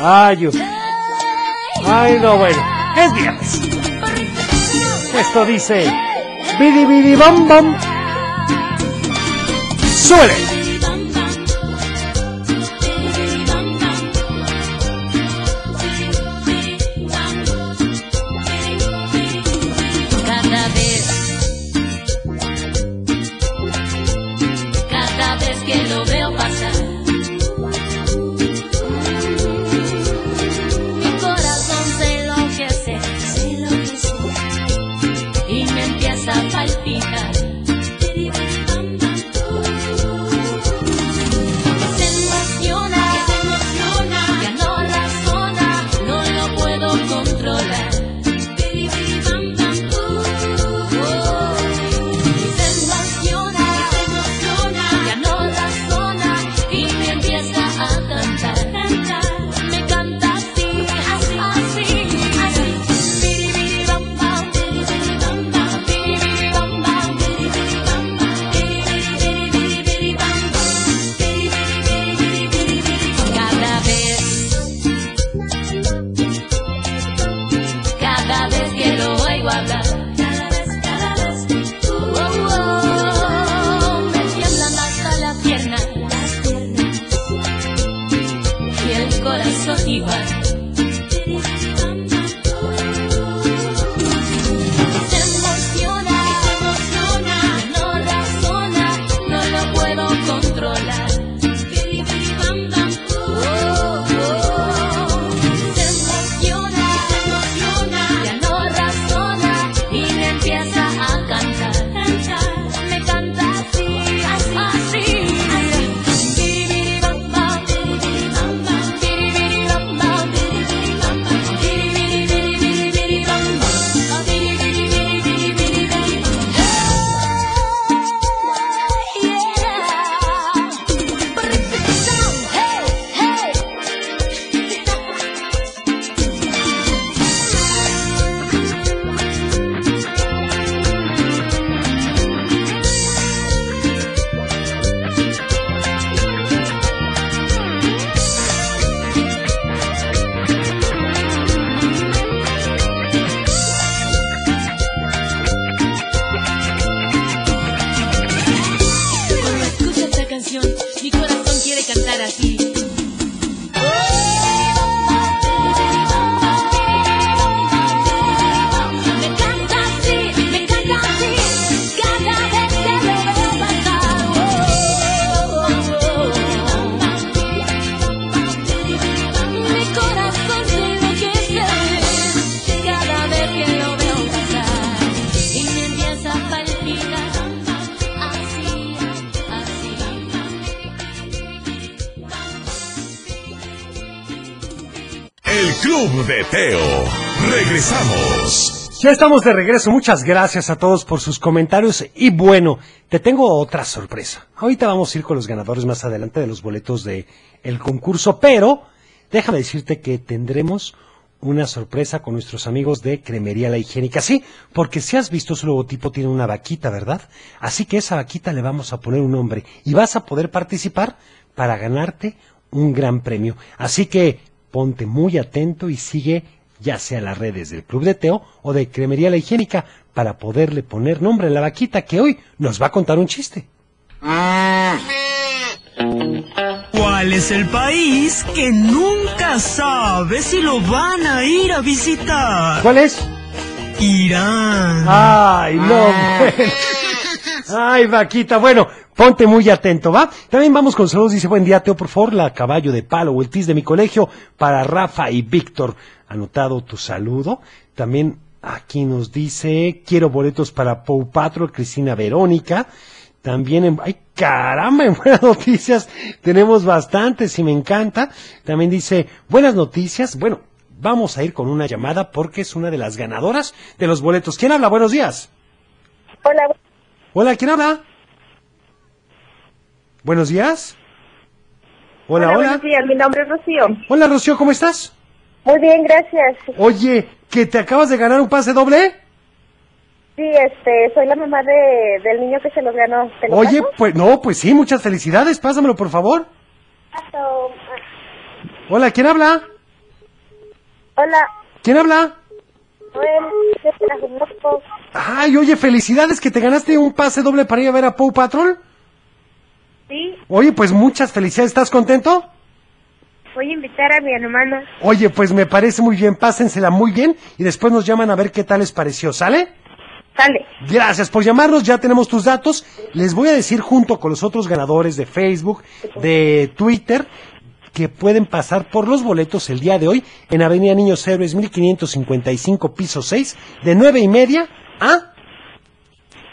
Ay. Ay, no, bueno. Es viernes. Esto dice... Bidi bidi bam bam. Suele. Estamos de regreso. Muchas gracias a todos por sus comentarios. Y bueno, te tengo otra sorpresa. Ahorita vamos a ir con los ganadores más adelante de los boletos de el concurso, pero déjame decirte que tendremos una sorpresa con nuestros amigos de Cremería La Higiénica. Sí, porque si has visto su logotipo tiene una vaquita, ¿verdad? Así que esa vaquita le vamos a poner un nombre y vas a poder participar para ganarte un gran premio. Así que ponte muy atento y sigue ya sea las redes del Club de Teo o de Cremería La Higiénica para poderle poner nombre a la vaquita que hoy nos va a contar un chiste. ¿Cuál es el país que nunca sabe si lo van a ir a visitar? ¿Cuál es? Irán. Ay, no. bueno. Ay, vaquita. Bueno, ponte muy atento, ¿va? También vamos con saludos. Dice, buen día, Teo, por favor, la caballo de palo o el tis de mi colegio para Rafa y Víctor. Anotado tu saludo. También aquí nos dice, quiero boletos para Pau Patrol, Cristina Verónica. También en, ay caramba, en buenas noticias tenemos bastantes y me encanta. También dice, buenas noticias. Bueno, vamos a ir con una llamada porque es una de las ganadoras de los boletos. ¿Quién habla? Buenos días. Hola, Hola, ¿quién habla? Buenos días. Hola, hola. buenos días. Mi nombre es Rocío. Hola, Rocío, ¿cómo estás? Muy bien, gracias. Oye, ¿que te acabas de ganar un pase doble? Sí, este, soy la mamá de, del niño que se los ganó. ¿Te lo Oye, paso? pues no, pues sí, muchas felicidades. Pásamelo, por favor. Paso. Hola, ¿quién habla? Hola, ¿Quién habla? Ay, oye, felicidades que te ganaste un pase doble para ir a ver a Paw Patrol. Sí, Oye, pues muchas felicidades. ¿Estás contento? voy a invitar a mi hermana. Oye, pues me parece muy bien. Pásensela muy bien y después nos llaman a ver qué tal les pareció. ¿Sale? Sale. Gracias por llamarnos, ya tenemos tus datos. Les voy a decir junto con los otros ganadores de Facebook, de Twitter, que pueden pasar por los boletos el día de hoy en Avenida Niños Héroes 1555, piso 6, de nueve y media a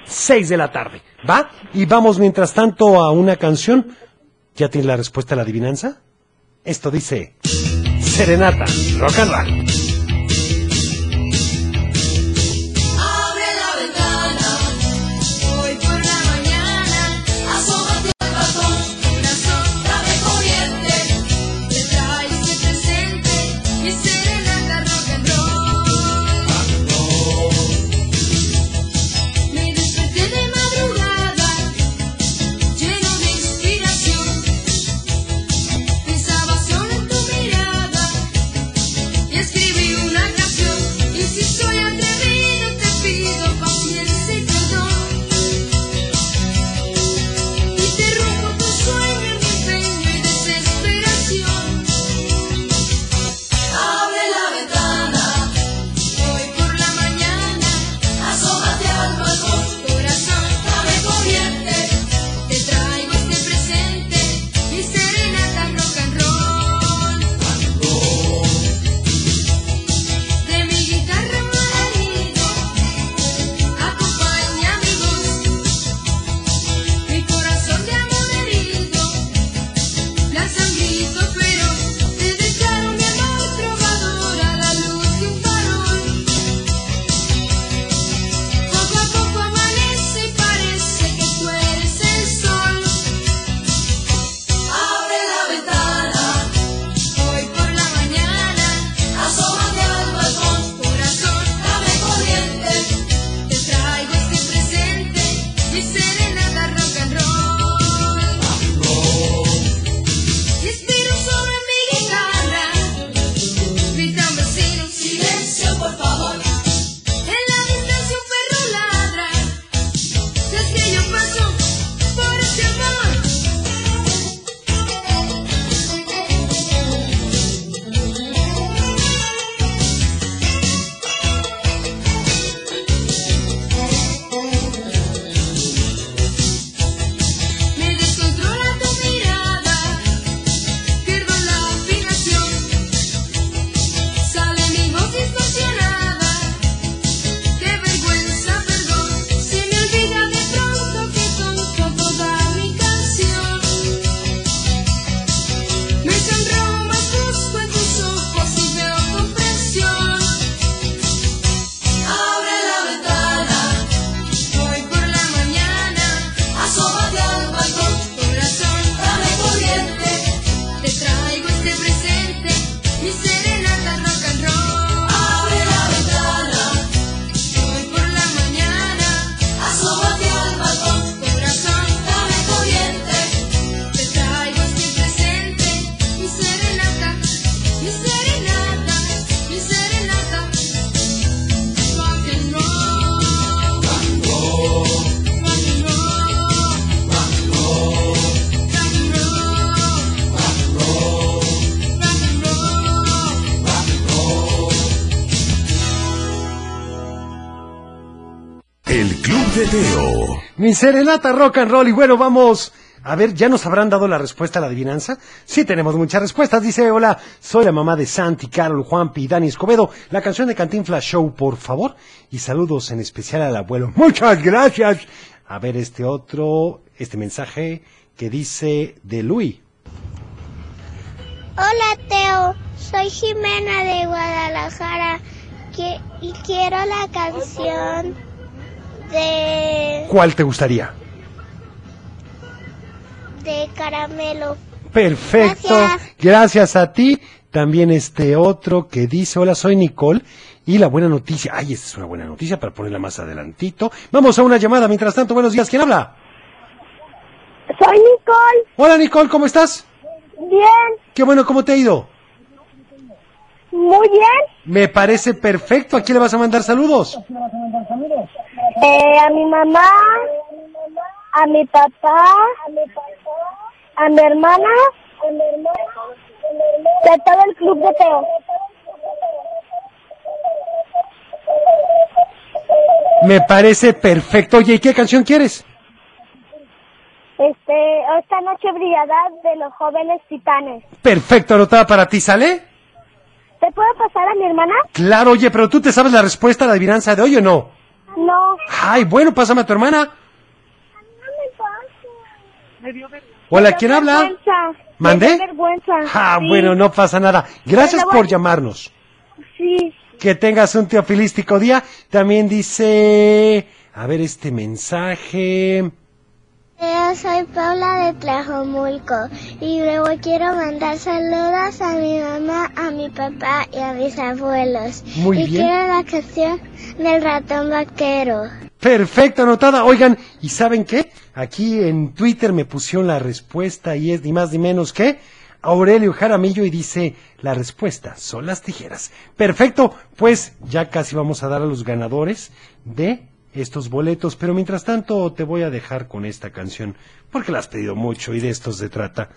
6 de la tarde. ¿Va? Y vamos mientras tanto a una canción. ¿Ya tienes la respuesta a la adivinanza? Esto dice Serenata, rock and roll. Teo. Mi serenata rock and roll. Y bueno, vamos. A ver, ¿ya nos habrán dado la respuesta a la adivinanza? Sí, tenemos muchas respuestas. Dice, hola, soy la mamá de Santi, Carol, Juanpi y Dani Escobedo. La canción de Cantinflas Show, por favor. Y saludos en especial al abuelo. Muchas gracias. A ver este otro, este mensaje que dice de Luis. Hola Teo, soy Jimena de Guadalajara que- y quiero la canción de, ¿Cuál te gustaría? de Caramelo. Perfecto. Gracias. Gracias a ti. También este otro que dice, hola, soy Nicole. Y la buena noticia, ay, esta es una buena noticia para ponerla más adelantito. Vamos a una llamada. Mientras tanto, buenos días. ¿Quién habla? Soy Nicole. Hola, Nicole, ¿cómo estás? Bien, Qué bueno, ¿cómo te ha ido? muy bien. Me parece perfecto. ¿A quién le vas a mandar saludos? Eh, a mi mamá, a mi papá, a mi hermana, de todo el club de Teo. Me parece perfecto. Oye, ¿y qué canción quieres? Este, esta noche brillará de los jóvenes titanes. Perfecto, anotada para ti, ¿sale? ¿Te puedo pasar a mi hermana? Claro, oye, pero tú te sabes la respuesta a la adivinanza de hoy o no? No. Ay, bueno, pásame a tu hermana. Hola, ¿quién habla? Vergüenza. ¿Mandé? Me vergüenza. Ah, Sí. bueno, no pasa nada. Gracias por llamarnos. Sí. Que tengas un teofilístico día. También dice, a ver este mensaje. Yo soy Paula de Tlajomulco y luego quiero mandar saludos a mi mamá, a mi papá y a mis abuelos. Muy y bien. quiero la canción del ratón vaquero. Perfecto, anotada. Oigan, ¿y saben qué? Aquí en Twitter me pusieron la respuesta y es ni más ni menos que Aurelio Jaramillo y dice, la respuesta son las tijeras. Perfecto, pues ya casi vamos a dar a los ganadores de estos boletos, pero mientras tanto te voy a dejar con esta canción, porque la has pedido mucho y de esto se trata.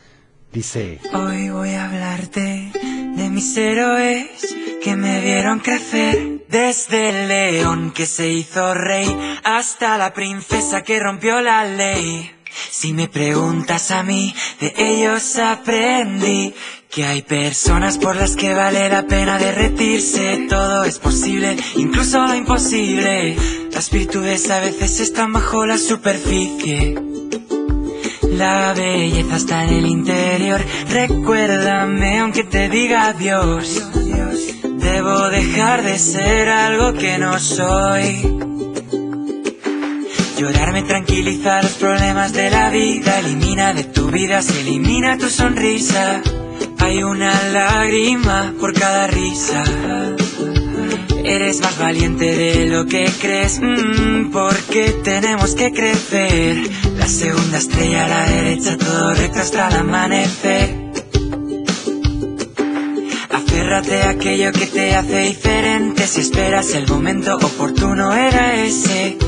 Dice, Hoy voy a hablarte de mis héroes que me vieron crecer. Desde el león que se hizo rey hasta la princesa que rompió la ley. Si me preguntas a mí, de ellos aprendí que hay personas por las que vale la pena derretirse. Todo es posible, incluso lo imposible. Las virtudes a veces están bajo la superficie. La belleza está en el interior. Recuérdame aunque te diga adiós. Debo dejar de ser algo que no soy. Llorar me tranquiliza los problemas de la vida. Elimina de tu vida, se elimina tu sonrisa. Hay una lágrima por cada risa. Eres más valiente de lo que crees, mm, porque tenemos que crecer. La segunda estrella a la derecha, todo recto hasta el amanecer. Aférrate a aquello que te hace diferente. Si esperas el momento oportuno, era ese.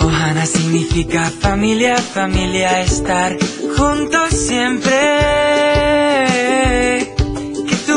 Ohana significa familia, familia, estar juntos siempre.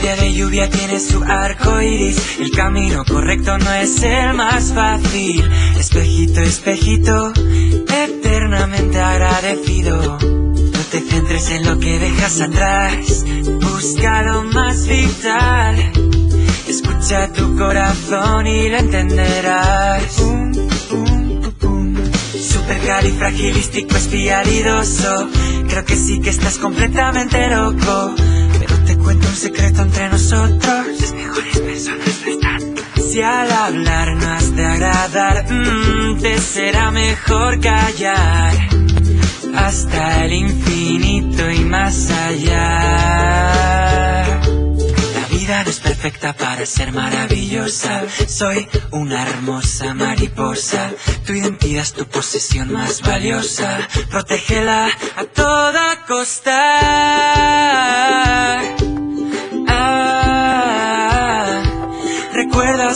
Día de lluvia tiene su arco iris. El camino correcto no es el más fácil. Espejito, espejito, eternamente agradecido. No te centres en lo que dejas atrás. Busca lo más vital. Escucha tu corazón y lo entenderás. Supercalifragilístico espialidoso. Creo que sí que estás completamente loco. Cuento un secreto entre nosotros. Las mejores personas no están. Si al hablar no has de agradar, mm, te será mejor callar. Hasta el infinito y más allá. La vida no es perfecta para ser maravillosa. Soy una hermosa mariposa. Tu identidad es tu posesión más valiosa. Protégela a toda costa.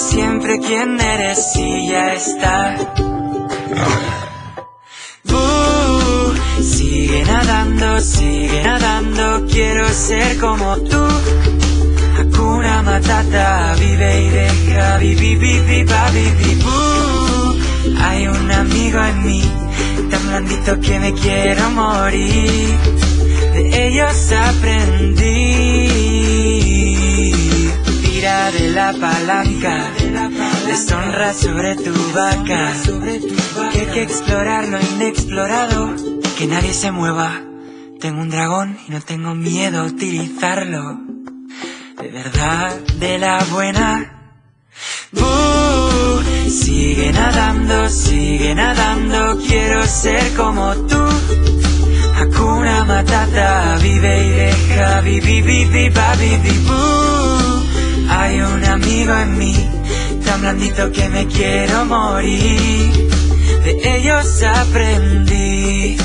Siempre quién eres y ya está. Uh, sigue nadando, sigue nadando, quiero ser como tú. Hakuna Matata, vive y deja, vivi, vivi, va, vivi, bu. Hay un amigo en mí, tan blandito que me quiero morir. De ellos aprendí. De la palanca, deshonra sobre tu vaca. Que hay que explorar lo inexplorado, que nadie se mueva. Tengo un dragón y no tengo miedo a utilizarlo. De verdad, de la buena. Uh, sigue nadando, sigue nadando, quiero ser como tú. Hakuna Matata, vive y deja, vivi, vivi, va, vivi, bu. Hay un amigo en mí, tan blandito que me quiero morir. De ellos aprendí.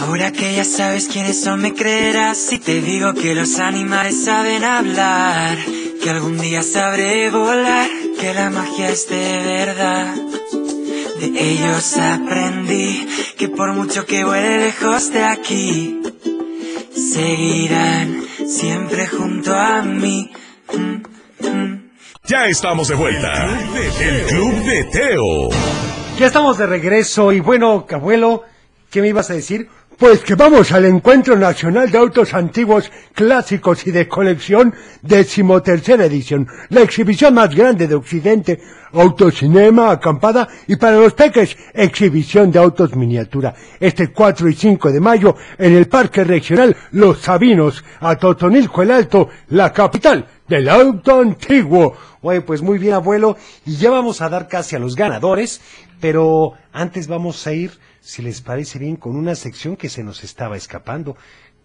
Ahora que ya sabes quiénes son, me creerás si te digo que los animales saben hablar, que algún día sabré volar, que la magia es de verdad. De ellos aprendí que por mucho que vuele lejos de aquí, seguirán siempre junto a mí. Ya estamos de vuelta. El Club de Teo. Ya estamos de regreso y bueno, abuelo, ¿qué me ibas a decir? Pues que vamos al Encuentro Nacional de Autos Antiguos, Clásicos y de Colección, decimotercera edición, la exhibición más grande de Occidente, autocinema, acampada y para los peques, exhibición de autos miniatura. Este 4 y 5 de mayo en el Parque Regional Los Sabinos, a Totonilco el Alto, la capital del auto antiguo. Oye, pues muy bien, abuelo, y ya vamos a dar casi a los ganadores, pero antes vamos a ir, si les parece bien, con una sección que se nos estaba escapando.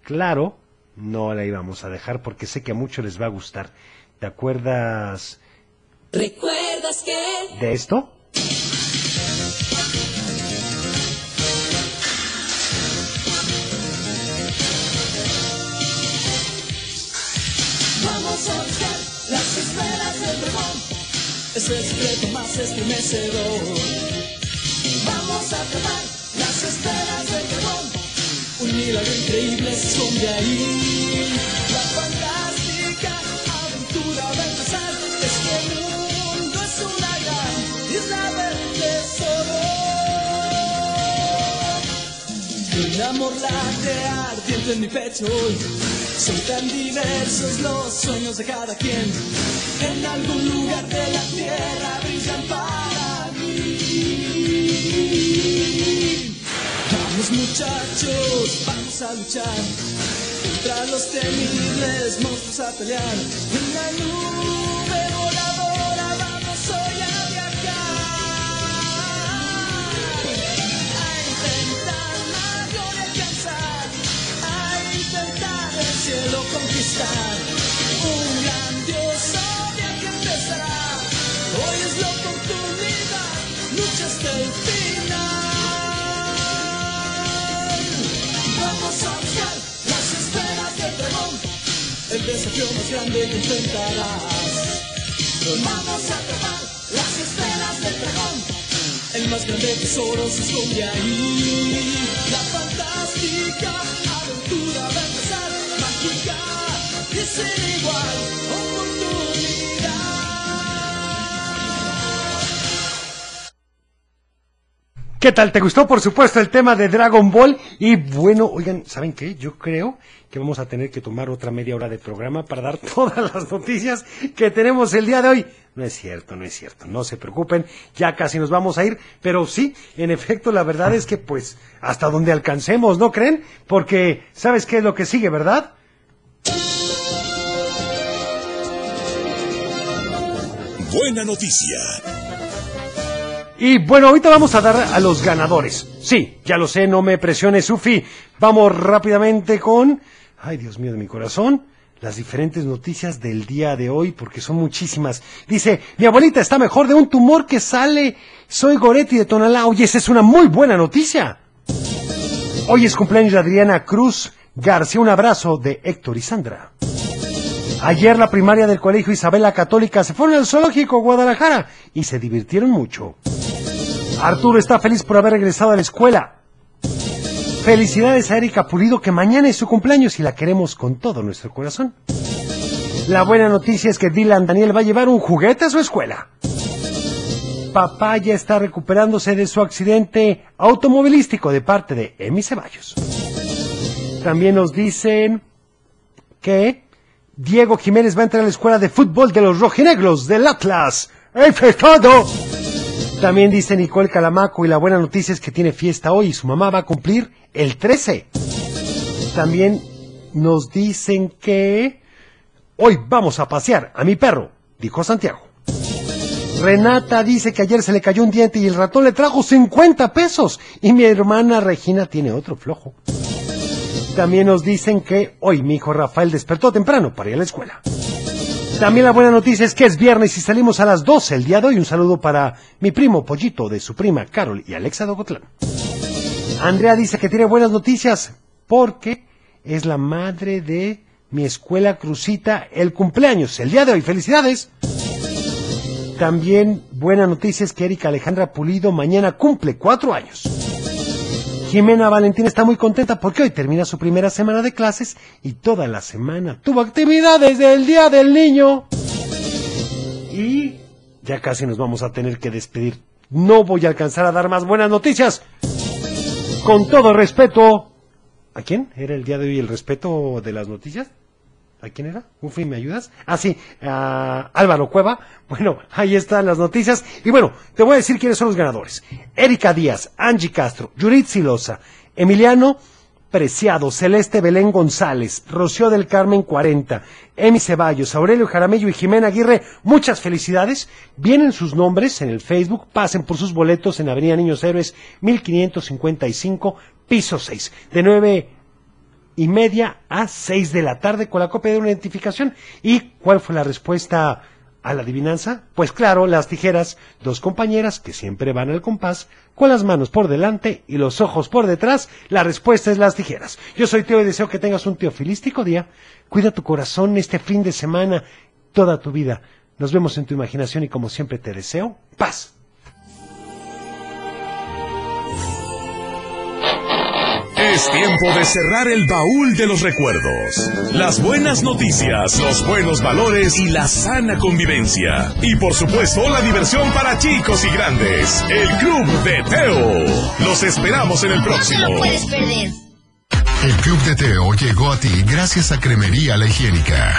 Claro, no la íbamos a dejar porque sé que a muchos les va a gustar. ¿Te acuerdas ¿Recuerdas que? de esto? Vamos a buscar las esferas del dragón. Es el secreto más estremecedor. Vamos a tomar las esferas del dragón. Un milagro increíble esconde ahí. La fantástica aventura a empezar. Es que el mundo es una gran isla del tesoro. Un amor late ardiente en mi pecho hoy. Son tan diversos los sueños de cada quien. En algún lugar de la tierra brillan para mí. Vamos muchachos, vamos a luchar. Contra los temibles monstruos a pelear. En la nube voladora vamos hoy desafío más grande que enfrentarás. Vamos a atrapar las esferas del dragón, el más grande tesoro se esconde ahí. La fantástica aventura va a empezar, mágica y sin igual. ¿Qué tal? ¿Te gustó? Por supuesto, el tema de Dragon Ball. Y bueno, oigan, ¿saben qué? Yo creo que vamos a tener que tomar otra media hora de programa para dar todas las noticias que tenemos el día de hoy. No es cierto, no es cierto. No se preocupen, ya casi nos vamos a ir. Pero sí, en efecto, la verdad es que pues hasta donde alcancemos, ¿no creen? Porque, ¿sabes qué es lo que sigue, verdad? Buena noticia. Y bueno, ahorita vamos a dar a los ganadores. Sí, ya lo sé, no me presione, Sufi. Vamos rápidamente con... Ay, Dios mío de mi corazón. las diferentes noticias del día de hoy, porque son muchísimas. Dice, mi abuelita está mejor de un tumor que sale. Soy Goretti de Tonalá. Oye, esa es una muy buena noticia. Hoy es cumpleaños de Adriana Cruz García. Un abrazo de Héctor y Sandra. Ayer la primaria del Colegio Isabela Católica se fueron al Zoológico Guadalajara y se divirtieron mucho. Arturo está feliz por haber regresado a la escuela. Felicidades a Erika Pulido que mañana es su cumpleaños y la queremos con todo nuestro corazón. La buena noticia es que Dylan Daniel va a llevar un juguete a su escuela. Papá ya está recuperándose de su accidente automovilístico de parte de Emi Ceballos. También nos dicen que Diego Jiménez va a entrar a la escuela de fútbol de los rojinegros del Atlas. ¡Eso es todo! También dice Nicole Calamaco y la buena noticia es que tiene fiesta hoy y su mamá va a cumplir el 13. También nos dicen que hoy vamos a pasear a mi perro, dijo Santiago. Renata dice que ayer se le cayó un diente y el ratón le trajo 50 pesos y mi hermana Regina tiene otro flojo. También nos dicen que hoy mi hijo Rafael despertó temprano para ir a la escuela. También la buena noticia es que es viernes y salimos a las 12 el día de hoy. Un saludo para mi primo Pollito de su prima Carol y Alexa Dogotlán. Andrea dice que tiene buenas noticias porque es la madre de mi escuela Crucita el cumpleaños el día de hoy. ¡Felicidades! También buena noticia es que Erika Alejandra Pulido mañana cumple cuatro años. Jimena Valentín está muy contenta porque hoy termina su primera semana de clases y toda la semana tuvo actividades del Día del Niño. Y ya casi nos vamos a tener que despedir. No voy a alcanzar a dar más buenas noticias. Con todo respeto. ¿A quién? ¿Era el día de hoy el respeto de las noticias? ¿A quién era? Ufi, ¿me ayudas? Ah, sí, Álvaro Cueva. Bueno, ahí están las noticias. Y bueno, te voy a decir quiénes son los ganadores. Erika Díaz, Angie Castro, Judith Silosa, Emiliano Preciado, Celeste Belén González, Rocío del Carmen 40, Emi Ceballos, Aurelio Jaramillo y Jimena Aguirre, muchas felicidades. Vienen sus nombres en el Facebook, pasen por sus boletos en Avenida Niños Héroes 1555, piso 6, de 9 y media a 6 de la tarde con la copia de una identificación. ¿Y cuál fue la respuesta a la adivinanza? Pues claro, las tijeras, dos compañeras que siempre van al compás, con las manos por delante y los ojos por detrás, la respuesta es las tijeras. Yo soy Teo y deseo que tengas un teofilístico día. Cuida tu corazón este fin de semana, toda tu vida. Nos vemos en tu imaginación y como siempre te deseo paz. Es tiempo de cerrar el baúl de los recuerdos. Las buenas noticias, los buenos valores y la sana convivencia. Y por supuesto la diversión para chicos y grandes. El Club de Teo. Los esperamos en el próximo. No lo puedes perder. El Club de Teo llegó a ti gracias a Cremería La Higiénica.